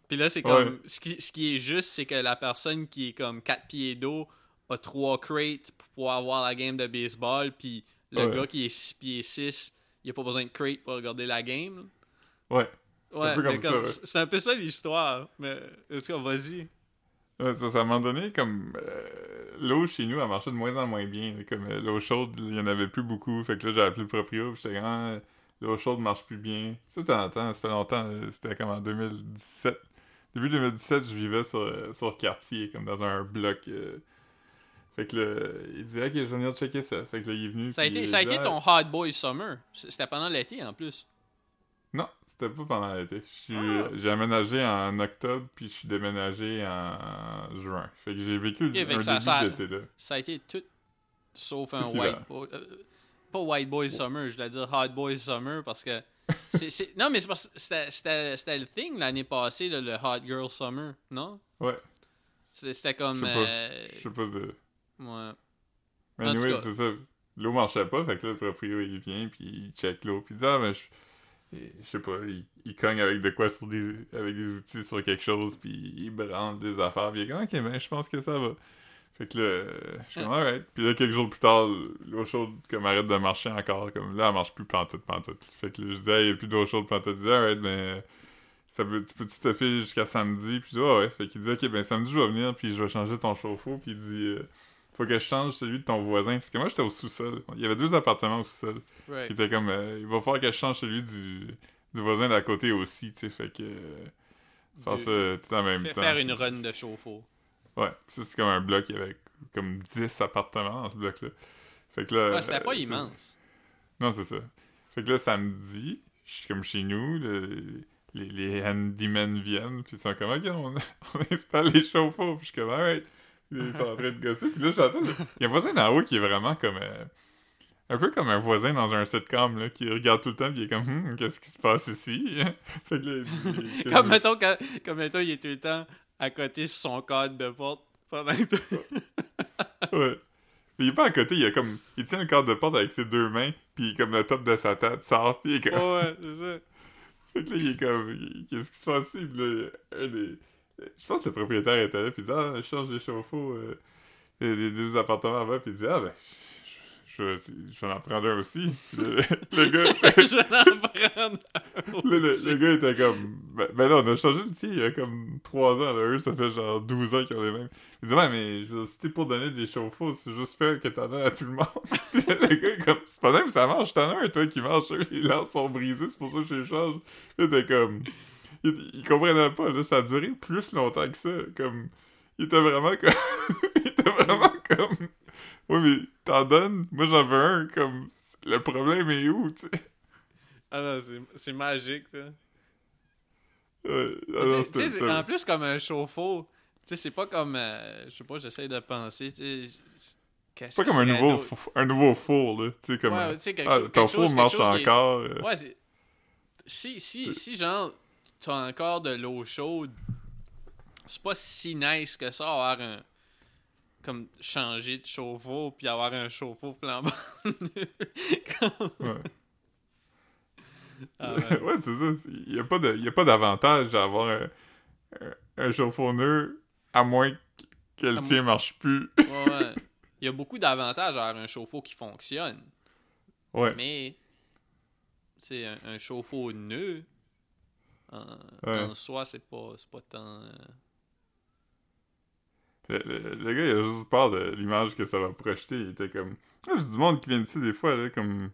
Puis là, c'est comme. Ouais. Ce, qui, ce qui est juste, c'est que la personne qui est comme 4 pieds d'eau a 3 crates pour pouvoir avoir la game de baseball. Puis le Ouais. gars qui est 6 pieds 6, il a pas besoin de crate pour regarder la game. Ouais. C'est Ouais, un peu comme ça, ouais. c'est un peu ça l'histoire. Mais en tout cas, vas-y. Ouais, parce qu'à un moment donné, comme euh, l'eau chez nous, elle marchait de moins en moins bien. Comme euh, l'eau chaude, il y en avait plus beaucoup. Fait que là, j'ai appelé le proprio, puis j'étais comme, Ah, l'eau chaude marche plus bien. Ça, c'était longtemps, ça fait longtemps, euh, c'était comme en 2017. Début 2017, je vivais sur, euh, sur le quartier, comme dans un bloc. euh. Fait que là, il dit, ok, je vais venir checker ça. Fait que là, il est venu. Ça a été, ça a été ton Hot Boy Summer. C'était pendant l'été en plus. Non, c'était pas pendant l'été. Ah. J'ai aménagé en octobre, puis je suis déménagé en juin. Fait que j'ai vécu Ok, fait un ça- début d'été, là. Ça a été tout sauf un Tout. White Boy. euh, pas White Boy Summer, je voulais dire Hot Boy Summer parce que. *laughs* non, mais c'est parce que c'était- le thing l'année passée, là, le Hot Girl Summer, non? Ouais. C'était comme. Je sais pas. euh, Je sais pas de... ouais. Mais anyway, c'est ça. L'eau marchait pas, fait que là, le proprio, il vient, puis il check l'eau, puis il dit, ah, ben, je... Je sais pas, il, il cogne avec de quoi sur des... avec des outils sur quelque chose, puis il branle des affaires, puis il est comme, ok, ben, je pense que ça va. Fait que là, euh, je suis comme, alright. Puis là, quelques jours plus tard, l'eau chaude, comme, arrête de marcher encore, comme, là, elle marche plus pantoute, pantoute. Fait que là, je disais, il y a plus d'eau chaude pantoute. Il dit, alright, ben, ça peut, tu peux-tu te faire jusqu'à samedi? Puis je dis, ouais, ouais. Fait qu'il dit, ok, ben, samedi, je vais venir, puis je vais changer ton chauffe-eau, puis il dit, euh, faut que je change celui de ton voisin. Parce que moi, j'étais au sous-sol. Il y avait deux appartements au sous-sol. Right. Qui comme, euh, il va falloir que je change celui du, du voisin d'à côté aussi, tu sais. Fait que, euh, faire De- ça tout en même temps. faire une run de chauffe-eau. Ouais, ça c'est comme un bloc, il y avait comme 10 appartements dans ce bloc-là. Fait que là... Ouais, c'était pas euh, c'est- immense. Non, c'est ça. Fait que là, samedi, je suis comme chez nous, le- les, les handymen viennent, puis ils sont comme, OK, on, *laughs* on installe les chauffe-eau, puis je suis comme, alright. Ils sont en train de gosser, puis là, j'entends, il y a un voisin d'en haut qui est vraiment comme... euh, un peu comme un voisin dans un sitcom, là, qui regarde tout le temps, puis il est comme, Hum, qu'est-ce qui se passe ici? *laughs* fait que là, il dit- il- Comme mettons, quand, comme mettons, il est tout le temps à côté sur son cadre de porte pendant que. *laughs* Ouais. Puis il est pas à côté, il a comme. Il tient le cadre de porte avec ses deux mains, puis comme le top de sa tête sort, puis il est comme. ouais, c'est ça. *laughs* Fait que là, il est comme. Qu'est-ce qui se passe ici? Puis là, un des. Je pense que le propriétaire était là, puis il dit Ah, je change les chauffe-eau. Euh, les deux appartements avant, puis il dit Ah, ben. Je, je, je vais en prendre un aussi. Puis *laughs* le, le gars. *laughs* Je vais en prendre un le, aussi. le gars était comme. Ben, ben là, on a changé le tien il y a comme 3 ans. Là. Eux, ça fait genre 12 ans qu'ils ont les mêmes. Il dit, ouais, mais je veux si t'es pour donner des chauffe-eau, c'est juste faire que t'en as à tout le monde. *laughs* Puis le gars, comme, c'est pas même ça marche. T'en as un, toi, qui marche. Eux, les lances sont brisées, c'est pour ça que je les change. Là, t'es comme. Il, il comprenait pas, là, ça a duré plus longtemps que ça, comme... Il était vraiment comme... *laughs* il était vraiment comme... Oui, mais t'en donnes, moi j'en veux un, comme... Le problème est où, tu sais? Ah non, c'est- magique, là. Ouais, ah Tu non, sais, c'était- tu sais, c'est c'était- en plus comme un chauffe-eau. Tu sais, c'est pas comme. euh, je sais pas, j'essaie de penser. tu sais, qu'est-ce C'est pas comme un nouveau, un nouveau four, là, tu sais, comme... Ouais, quelque, ah, ton four marche chose est- encore... euh, Ouais, si, si, si, genre, t'as encore de l'eau chaude, c'est pas si nice que ça avoir un. Comme changer de chauffe-eau puis avoir un chauffe-eau flambant. *laughs* Comme- ouais. Ah ouais. ouais, c'est ça. Il n'y a pas de- il y a pas d'avantage à avoir un, chauffe-eau neuf, à moins que le tien marche plus. Ouais, ouais. Il y a beaucoup d'avantages à avoir un chauffe-eau qui fonctionne. Ouais. Mais c'est un, un chauffe-eau nœud en, Ouais. en soi, c'est pas, pas tant. euh, Le, le- le gars, il a juste peur de l'image que ça va projeter. Il était comme. Ah, J'ai du monde qui vient ici des fois, là, comme.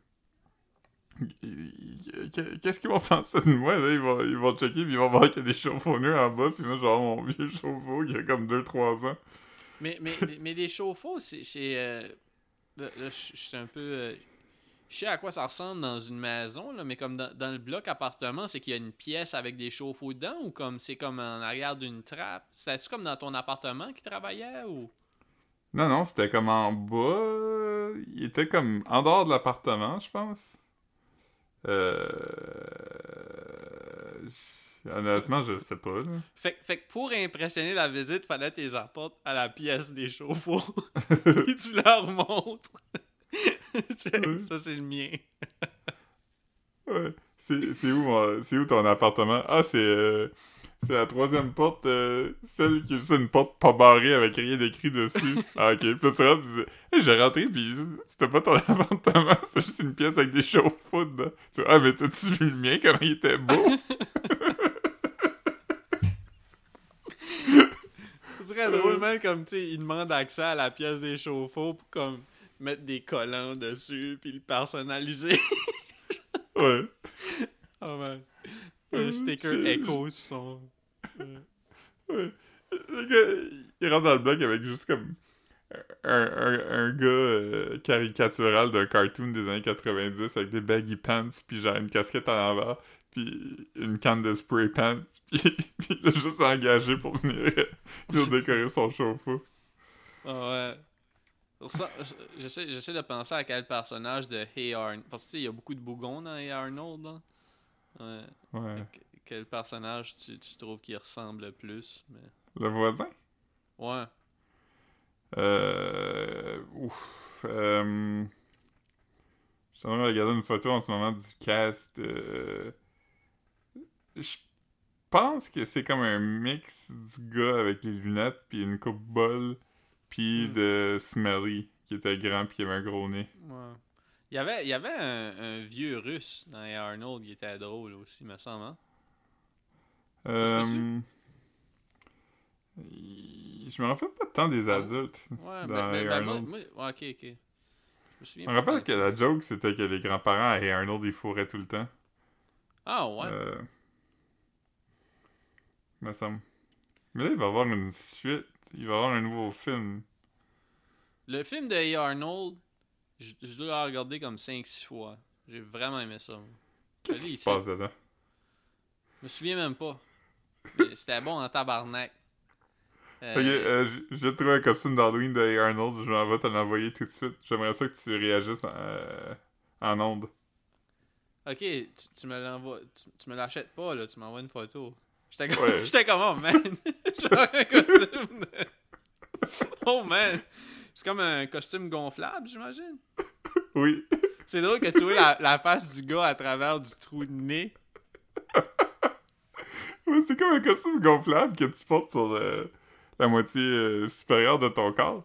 Qu'est-ce qu'ils vont *laughs* penser de moi, là? Ils vont, ils vont checker, puis ils vont voir qu'il y a des chauffe-eau neufs en bas, puis moi, genre, mon vieux chauffe-eau qui a comme 2-3 ans. Mais, mais, mais des chauffe-eau, c'est. euh, là, là, je je suis un peu. euh, je sais à quoi ça ressemble dans une maison, là, mais comme dans, dans le bloc appartement, c'est qu'il y a une pièce avec des chauffe-eau dedans ou comme c'est comme en arrière d'une trappe? C'était-tu comme dans ton appartement qui travaillait ou? Non, non, c'était comme en bas. Il était comme en dehors de l'appartement, je pense. Euh... Honnêtement, je sais pas, là. Fait, fait que pour impressionner la visite, fallait les apportes à la pièce des chauffe-eau. *laughs* *laughs* Et tu leur montres. *laughs* Ça, c'est le mien. Ouais. C'est où, c'est où ton appartement? Ah, c'est euh, c'est la troisième porte, euh, celle qui est une porte pas barrée avec rien d'écrit dessus. *laughs* Ah, ok. Puis tu rentres, Hey, j'ai rentré, puis c'était pas ton *laughs* appartement, c'est juste une pièce avec des chauffe-eau dedans. Tu dis, ah, mais t'as-tu vu le mien, comment il était beau? Ce serait drôle, même, comme, tu sais, ils demandent accès à la pièce des chauffe-eau pour, comme, mettre des collants dessus, puis le personnaliser. *laughs* ouais. Ah ouais. Euh, Un sticker sur son... Ouais. Le gars, il rentre dans le bloc avec juste comme un, un, un gars euh, caricatural d'un cartoon des années 90 avec des baggy pants, puis genre une casquette à l'envers, puis une canne de spray pants, puis, *laughs* puis il a juste engagé pour venir, euh, *laughs* venir décorer son chauffe-eau. Ah ouais. J'essaie, j'essaie de penser à quel personnage de Hey Arnold. Parce que tu sais, il y a beaucoup de bougons dans Hey Arnold. Ouais. Ouais. Que- Quel personnage tu, tu trouves qui ressemble le plus mais... Le voisin? Ouais. Euh... Ouf. Euh... Je suis en train de regarder une photo en ce moment du cast. euh, Je pense que c'est comme un mix du gars avec les lunettes, puis une coupe bol, puis Hmm. de Smelly, qui était grand, puis qui avait un gros nez. ouais. Il y avait, il y avait un, un vieux russe dans Hey Arnold qui était drôle aussi, me semble. Hein? Euh... Je me rappelle pas tant des Ah. adultes. Ouais, Dans ben, ben, ben, moi, ok, ok. Je me souviens Je me rappelle que la joke, c'était que les grands-parents à Hey Arnold, ils fourraient tout le temps. Ah ouais. Euh... Me semble. Mais là, il va y avoir une suite. Il va y avoir un nouveau film. Le film de Hey Arnold, je, je dois le regarder comme 5-6 fois. J'ai vraiment aimé ça. Qu'est-ce qui se passe dedans? Je me souviens même pas. *laughs* C'était bon en tabarnak. Euh, Ok, euh, j'ai trouvé un costume d'Halloween de Hey Arnold. Je m'en vais te l'envoyer tout de suite. J'aimerais ça que tu réagisses en, euh, en ondes. Ok, tu, tu me l'envoies. Tu, tu me l'achètes pas, là. Tu m'envoies une photo. J'étais comme, Ouais. *laughs* j'étais comme, oh man. *laughs* Genre un costume de... *laughs* Oh man. C'est comme un costume gonflable, j'imagine. Oui. C'est drôle que tu vois la, la face du gars à travers du trou de nez. Ouais, c'est comme un costume gonflable que tu portes sur le- la moitié euh, supérieure de ton corps.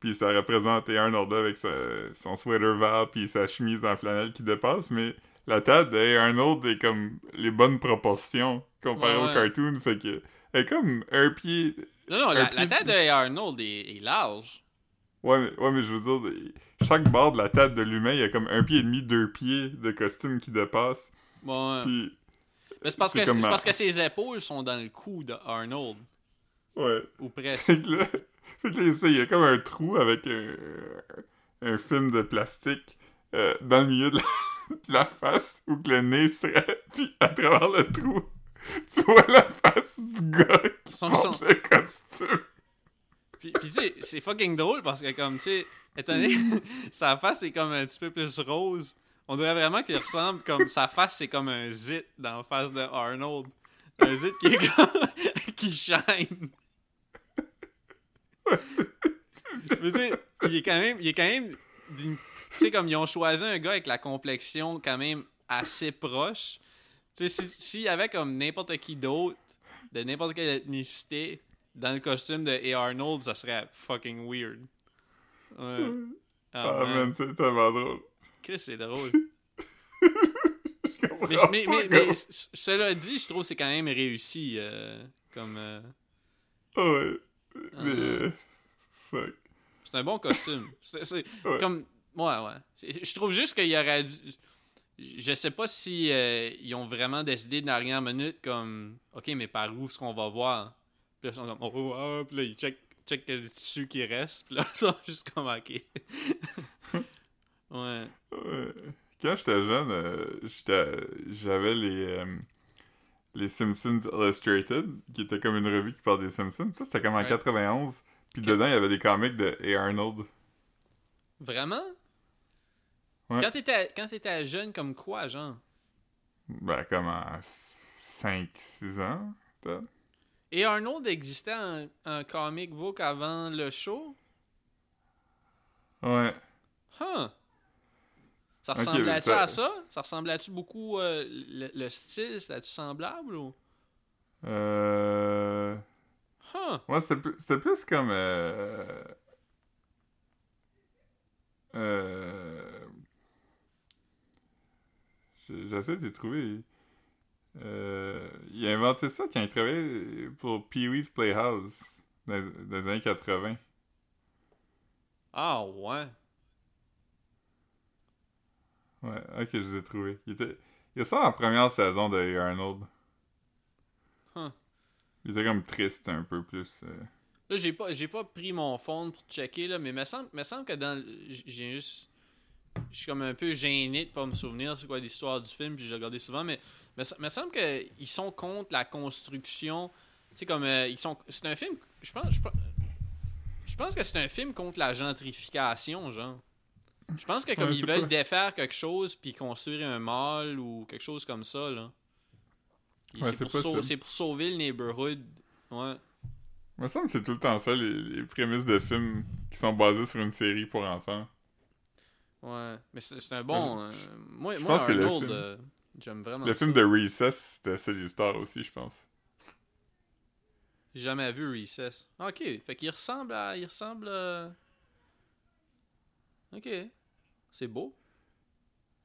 Puis ça représente Hey Arnold avec sa- son sweater vert puis sa chemise en flanelle qui dépasse, mais la tête de Hey Arnold est comme les bonnes proportions comparé Ouais, au cartoon, fait que elle est comme un pied... Non, non, la, tête de Arnold est, est large. Ouais mais, ouais, mais je veux dire, chaque barre de la tête de l'humain, il y a comme un pied et demi, deux pieds de costume qui dépassent. Bon, ouais. Puis Mais c'est parce, que, comme parce que ses épaules sont dans le cou de Arnold. Ouais. Ou presque. Fait que là, fait que là, ça, il y a comme un trou avec un, un film de plastique euh, dans le milieu de la, *laughs* de la face où que le nez serait. Puis *laughs* à travers le trou, *laughs* tu vois la face du gars qui Son- son- le costume. Puis, puis tu sais, c'est fucking drôle parce que comme, tu sais, étant donné *laughs* sa face est comme un petit peu plus rose, on dirait vraiment qu'il ressemble comme... Sa face, c'est comme un zit dans la face de Arnold. Un zit qui est comme... *laughs* qui shine. Mais tu sais, il est quand même... Il est quand même... Tu sais, comme ils ont choisi un gars avec la complexion quand même assez proche. Sais, si- s'il y avait comme n'importe qui d'autre, de n'importe quelle ethnicité, dans le costume de A. Arnold, ça serait fucking weird. Ouais. Ah, Ah, man. c'est tellement drôle. Chris, c'est drôle. *laughs* Je comprends Mais, mais, mais, cela dit, je trouve que c'est quand même réussi. euh, comme. euh, Ah ouais. Ah. Mais. euh, Fuck. c'est un bon costume. C'est Ouais. comme. Ouais, ouais. Je trouve juste qu'il y aurait dû. Je sais pas si euh, ils ont vraiment décidé de la dernière minute comme OK mais par où est-ce qu'on va voir? Puis là ils sont comme oh, ah, puis là ils check, check le tissu qui reste, puis là *laughs* ils sont juste comme OK. *laughs* ouais. Ouais. Quand j'étais jeune, euh, j'avais les, euh, les Simpsons Illustrated, qui était comme une revue qui parle des Simpsons. Ça, c'était comme en Ouais. 91. Puis dedans, il y avait des comics de A. Arnold. Vraiment? Ouais. Quand t'étais quand jeune comme quoi, genre? Ben, comme à 5-6 ans, peut-être. Et Arnold existait en, en comic book avant le show? Ouais. Huh. Ça ressemblait-tu à ça? Ça ressemblait-tu beaucoup euh, le, le style? C'était-tu semblable ou? Euh... Huh. Moi, c'était plus, plus comme... Euh... Euh... J'essaie de les trouver. Euh... Il a inventé ça quand il travaillait pour Pee-wee's Playhouse dans, dans les années 80. Ah ouais. Ouais, ok, je les ai trouvés. Il était... Il a ça en première saison de. Arnold. Huh. Il était comme triste un peu plus. euh. Là, j'ai pas, j'ai pas pris mon phone pour checker, là, mais me semble, me semble que dans. J'ai juste. Je suis comme un peu gêné de pas me souvenir c'est quoi l'histoire du film, puis j'ai regardé souvent, mais sem- me semble qu'ils sont contre la construction. Tu sais, comme. euh, ils sont. C'est un film. Je pense. Je, pense- je pense que c'est un film contre la gentrification, genre. Je pense que comme Ouais, ils veulent défaire quelque chose puis construire un mall ou quelque chose comme ça, là. Ouais, c'est pour, c'est sauver le neighborhood. Ouais. Il me semble que c'est tout le temps ça, les, les prémices de films qui sont basés sur une série pour enfants. Ouais, mais c'est un bon. euh, moi, je moi pense que le film- euh, j'aime vraiment Le ça. film de Recess, c'était ça l'histoire aussi, je pense. J'ai jamais vu Recess. Ah, Ok, fait qu'il ressemble à. Il ressemble à... Ok. C'est beau.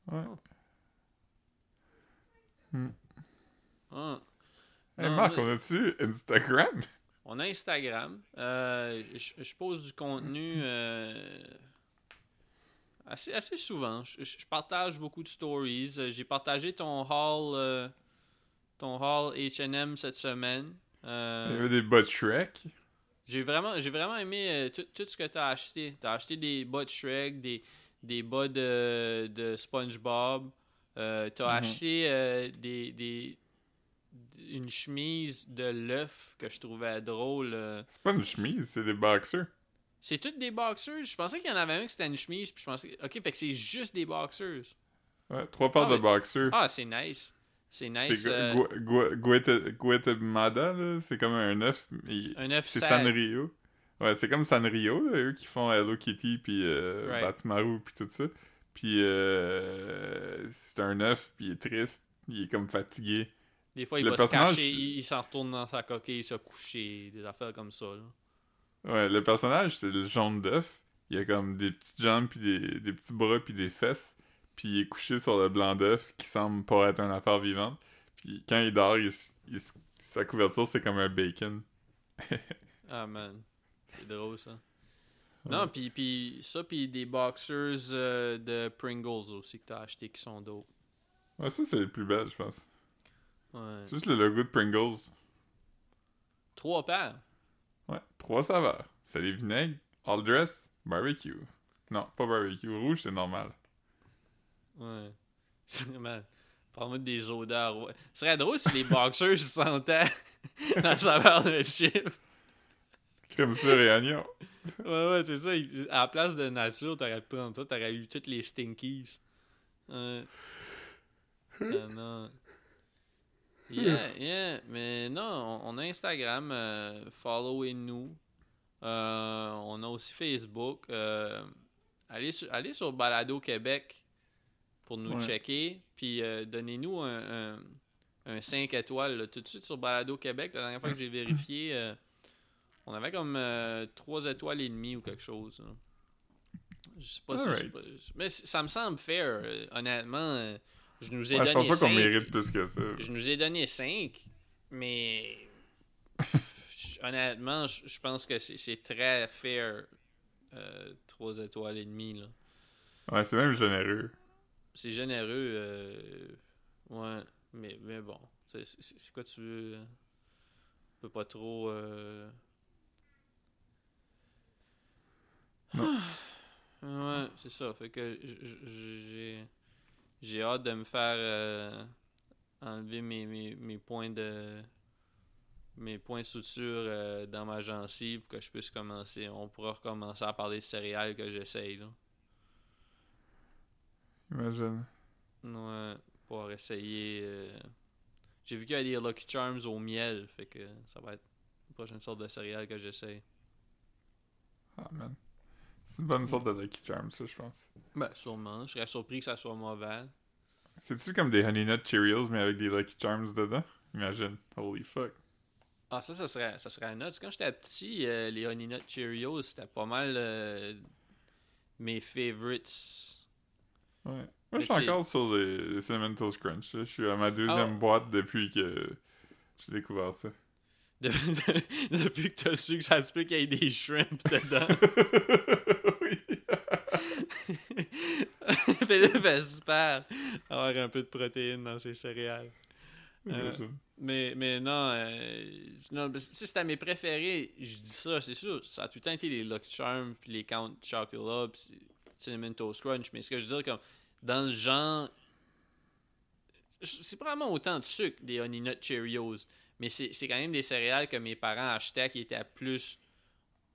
Ouais. Oh. Hmm. Ah. Hey Non, Marc, on a-tu Instagram? On a Instagram. Euh, je, pose du contenu euh, assez, assez souvent. Je, je partage beaucoup de stories. Euh, J'ai partagé ton haul, euh, ton haul H&M cette semaine. Euh, Il y avait des bas de Shrek. J'ai vraiment, j'ai vraiment aimé euh, tout, tout ce que tu as acheté. Tu as acheté des bas de Shrek, des, des bas de, de SpongeBob. Tu as Mhm. acheté des, des, une chemise de l'œuf que je trouvais drôle. C'est pas une chemise, c'est des boxers. C'est toutes des boxers. Je pensais qu'il y en avait un qui c'était une chemise. Puis je pensais, ok, fait que c'est juste des boxers. Ouais, trois paires Ah, de mais- boxers. Ah, c'est nice. C'est nice. c'est euh, Guatemala, là. C'est comme un œuf. un œuf C'est. Sanrio. Ouais, c'est comme Sanrio, là, eux qui font Hello Kitty, puis euh, Right. Batimaru, puis tout ça. Puis euh, c'est un œuf, puis il est triste, il est comme fatigué. Des fois, il Le va personnage- se cacher, il, il s'en retourne dans sa coquille, il se coucher, des affaires comme ça. Là. Ouais, le personnage, c'est le jaune d'œuf. Il a comme des petites jambes, puis des, des petits bras, puis des fesses. Puis il est couché sur le blanc d'œuf, qui semble pas être une affaire vivante. Puis quand il dort, il il sa couverture, c'est comme un bacon. Ah man, c'est drôle ça. Non, puis puis ça, puis des boxers euh, de Pringles aussi que t'as acheté qui sont dope. Ouais, ça, c'est le plus belle, je pense. Ouais. C'est juste le logo de Pringles. Trois paires? Ouais, trois saveurs. Salé vinaigre, all dress, barbecue. Non, pas barbecue. Rouge, c'est normal. Ouais. *laughs* C'est vraiment. Parle-moi des odeurs. ouais. Ce serait drôle si les boxers se sentaient *laughs* dans la saveur de chip. Crème sure et oignon. Ouais, ouais, c'est ça. À la place de nature, t'aurais pu prendre ça, t'aurais eu toutes les stinkies. Ouais. Ah, non. Yeah, yeah. Mais non, on, a Instagram. euh, Followez-nous. Euh, on a aussi Facebook. euh, allez, sur, allez sur Balado Québec pour nous Ouais. checker. Puis euh, donnez-nous un, un, un 5 étoiles là, tout de suite sur Balado Québec. La dernière fois que j'ai vérifié, euh, on avait comme 3 étoiles et demie ou quelque chose. là. Je sais pas si pas- Mais ça me semble fair. honnêtement, je nous ai Ouais, je donné pense pas qu'on 5. mérite plus que ça. Je nous ai donné 5, mais honnêtement, je pense que c'est très fair. euh, 3 étoiles et demie, là. Ouais, c'est même généreux. C'est généreux. euh, ouais, mais, mais bon. C'est quoi tu veux? euh, On peut pas trop. euh, *sighs* ouais, c'est ça. Fait que j'ai. J'ai hâte de me faire euh, enlever mes, mes, mes points de. Mes points de suture euh, dans ma gencive pour que je puisse commencer. On pourra recommencer à parler de céréales que j'essaye, là. Imagine. Ouais, pour essayer. euh, J'ai vu qu'il y a des Lucky Charms au miel, fait que ça va être la prochaine sorte de céréales que j'essaye. Ah, man. C'est une bonne sorte de Lucky Charms, ça, je pense. Ben, sûrement. Je serais surpris que ça soit mauvais. C'est-tu comme des Honey Nut Cheerios, mais avec des Lucky Charms dedans? Imagine. Holy fuck. Ah, ça, ça serait, ça serait un autre. Quand j'étais petit, euh, les Honey Nut Cheerios, c'était pas mal euh, mes favorites. Ouais. Moi, Mais je suis encore sur les, les Cinnamon Toast Crunch. là. Je suis à ma deuxième Ah. boîte depuis que j'ai découvert ça. De- de- depuis que t'as su que ça se peut qu'il y ait des shrimps dedans. oui. Philippe espère avoir un peu de protéines dans ses céréales. Euh. Mais, mais non, euh, non ben, si c'était mes préférés, je dis ça, c'est sûr. Ça a tout le temps été les Lucky Charms, puis les Count Chocolate, puis Cinnamon Toast Crunch. Mais ce que je veux dire, comme dans le genre. C'est probablement autant de sucre, des Honey Nut Cheerios. Mais c'est quand même des céréales que mes parents achetaient qui étaient plus.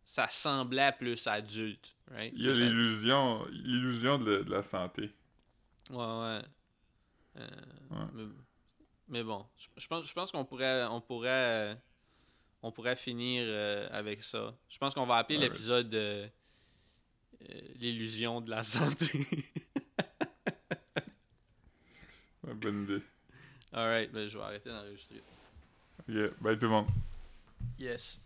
Ça semblait plus adulte. Right? Il y a l'illusion, l'illusion de, la- de la santé. Ouais, ouais. Euh, Ouais. Mais, mais bon, je, je pense, je pense qu'on pourrait, on pourrait, euh, on pourrait finir euh, avec ça. Je pense qu'on va appeler l'épisode euh, l'illusion de la santé. *laughs* Bonne idée. Alright, ben je vais arrêter d'enregistrer. Yeah. Bye tout le monde. Yes.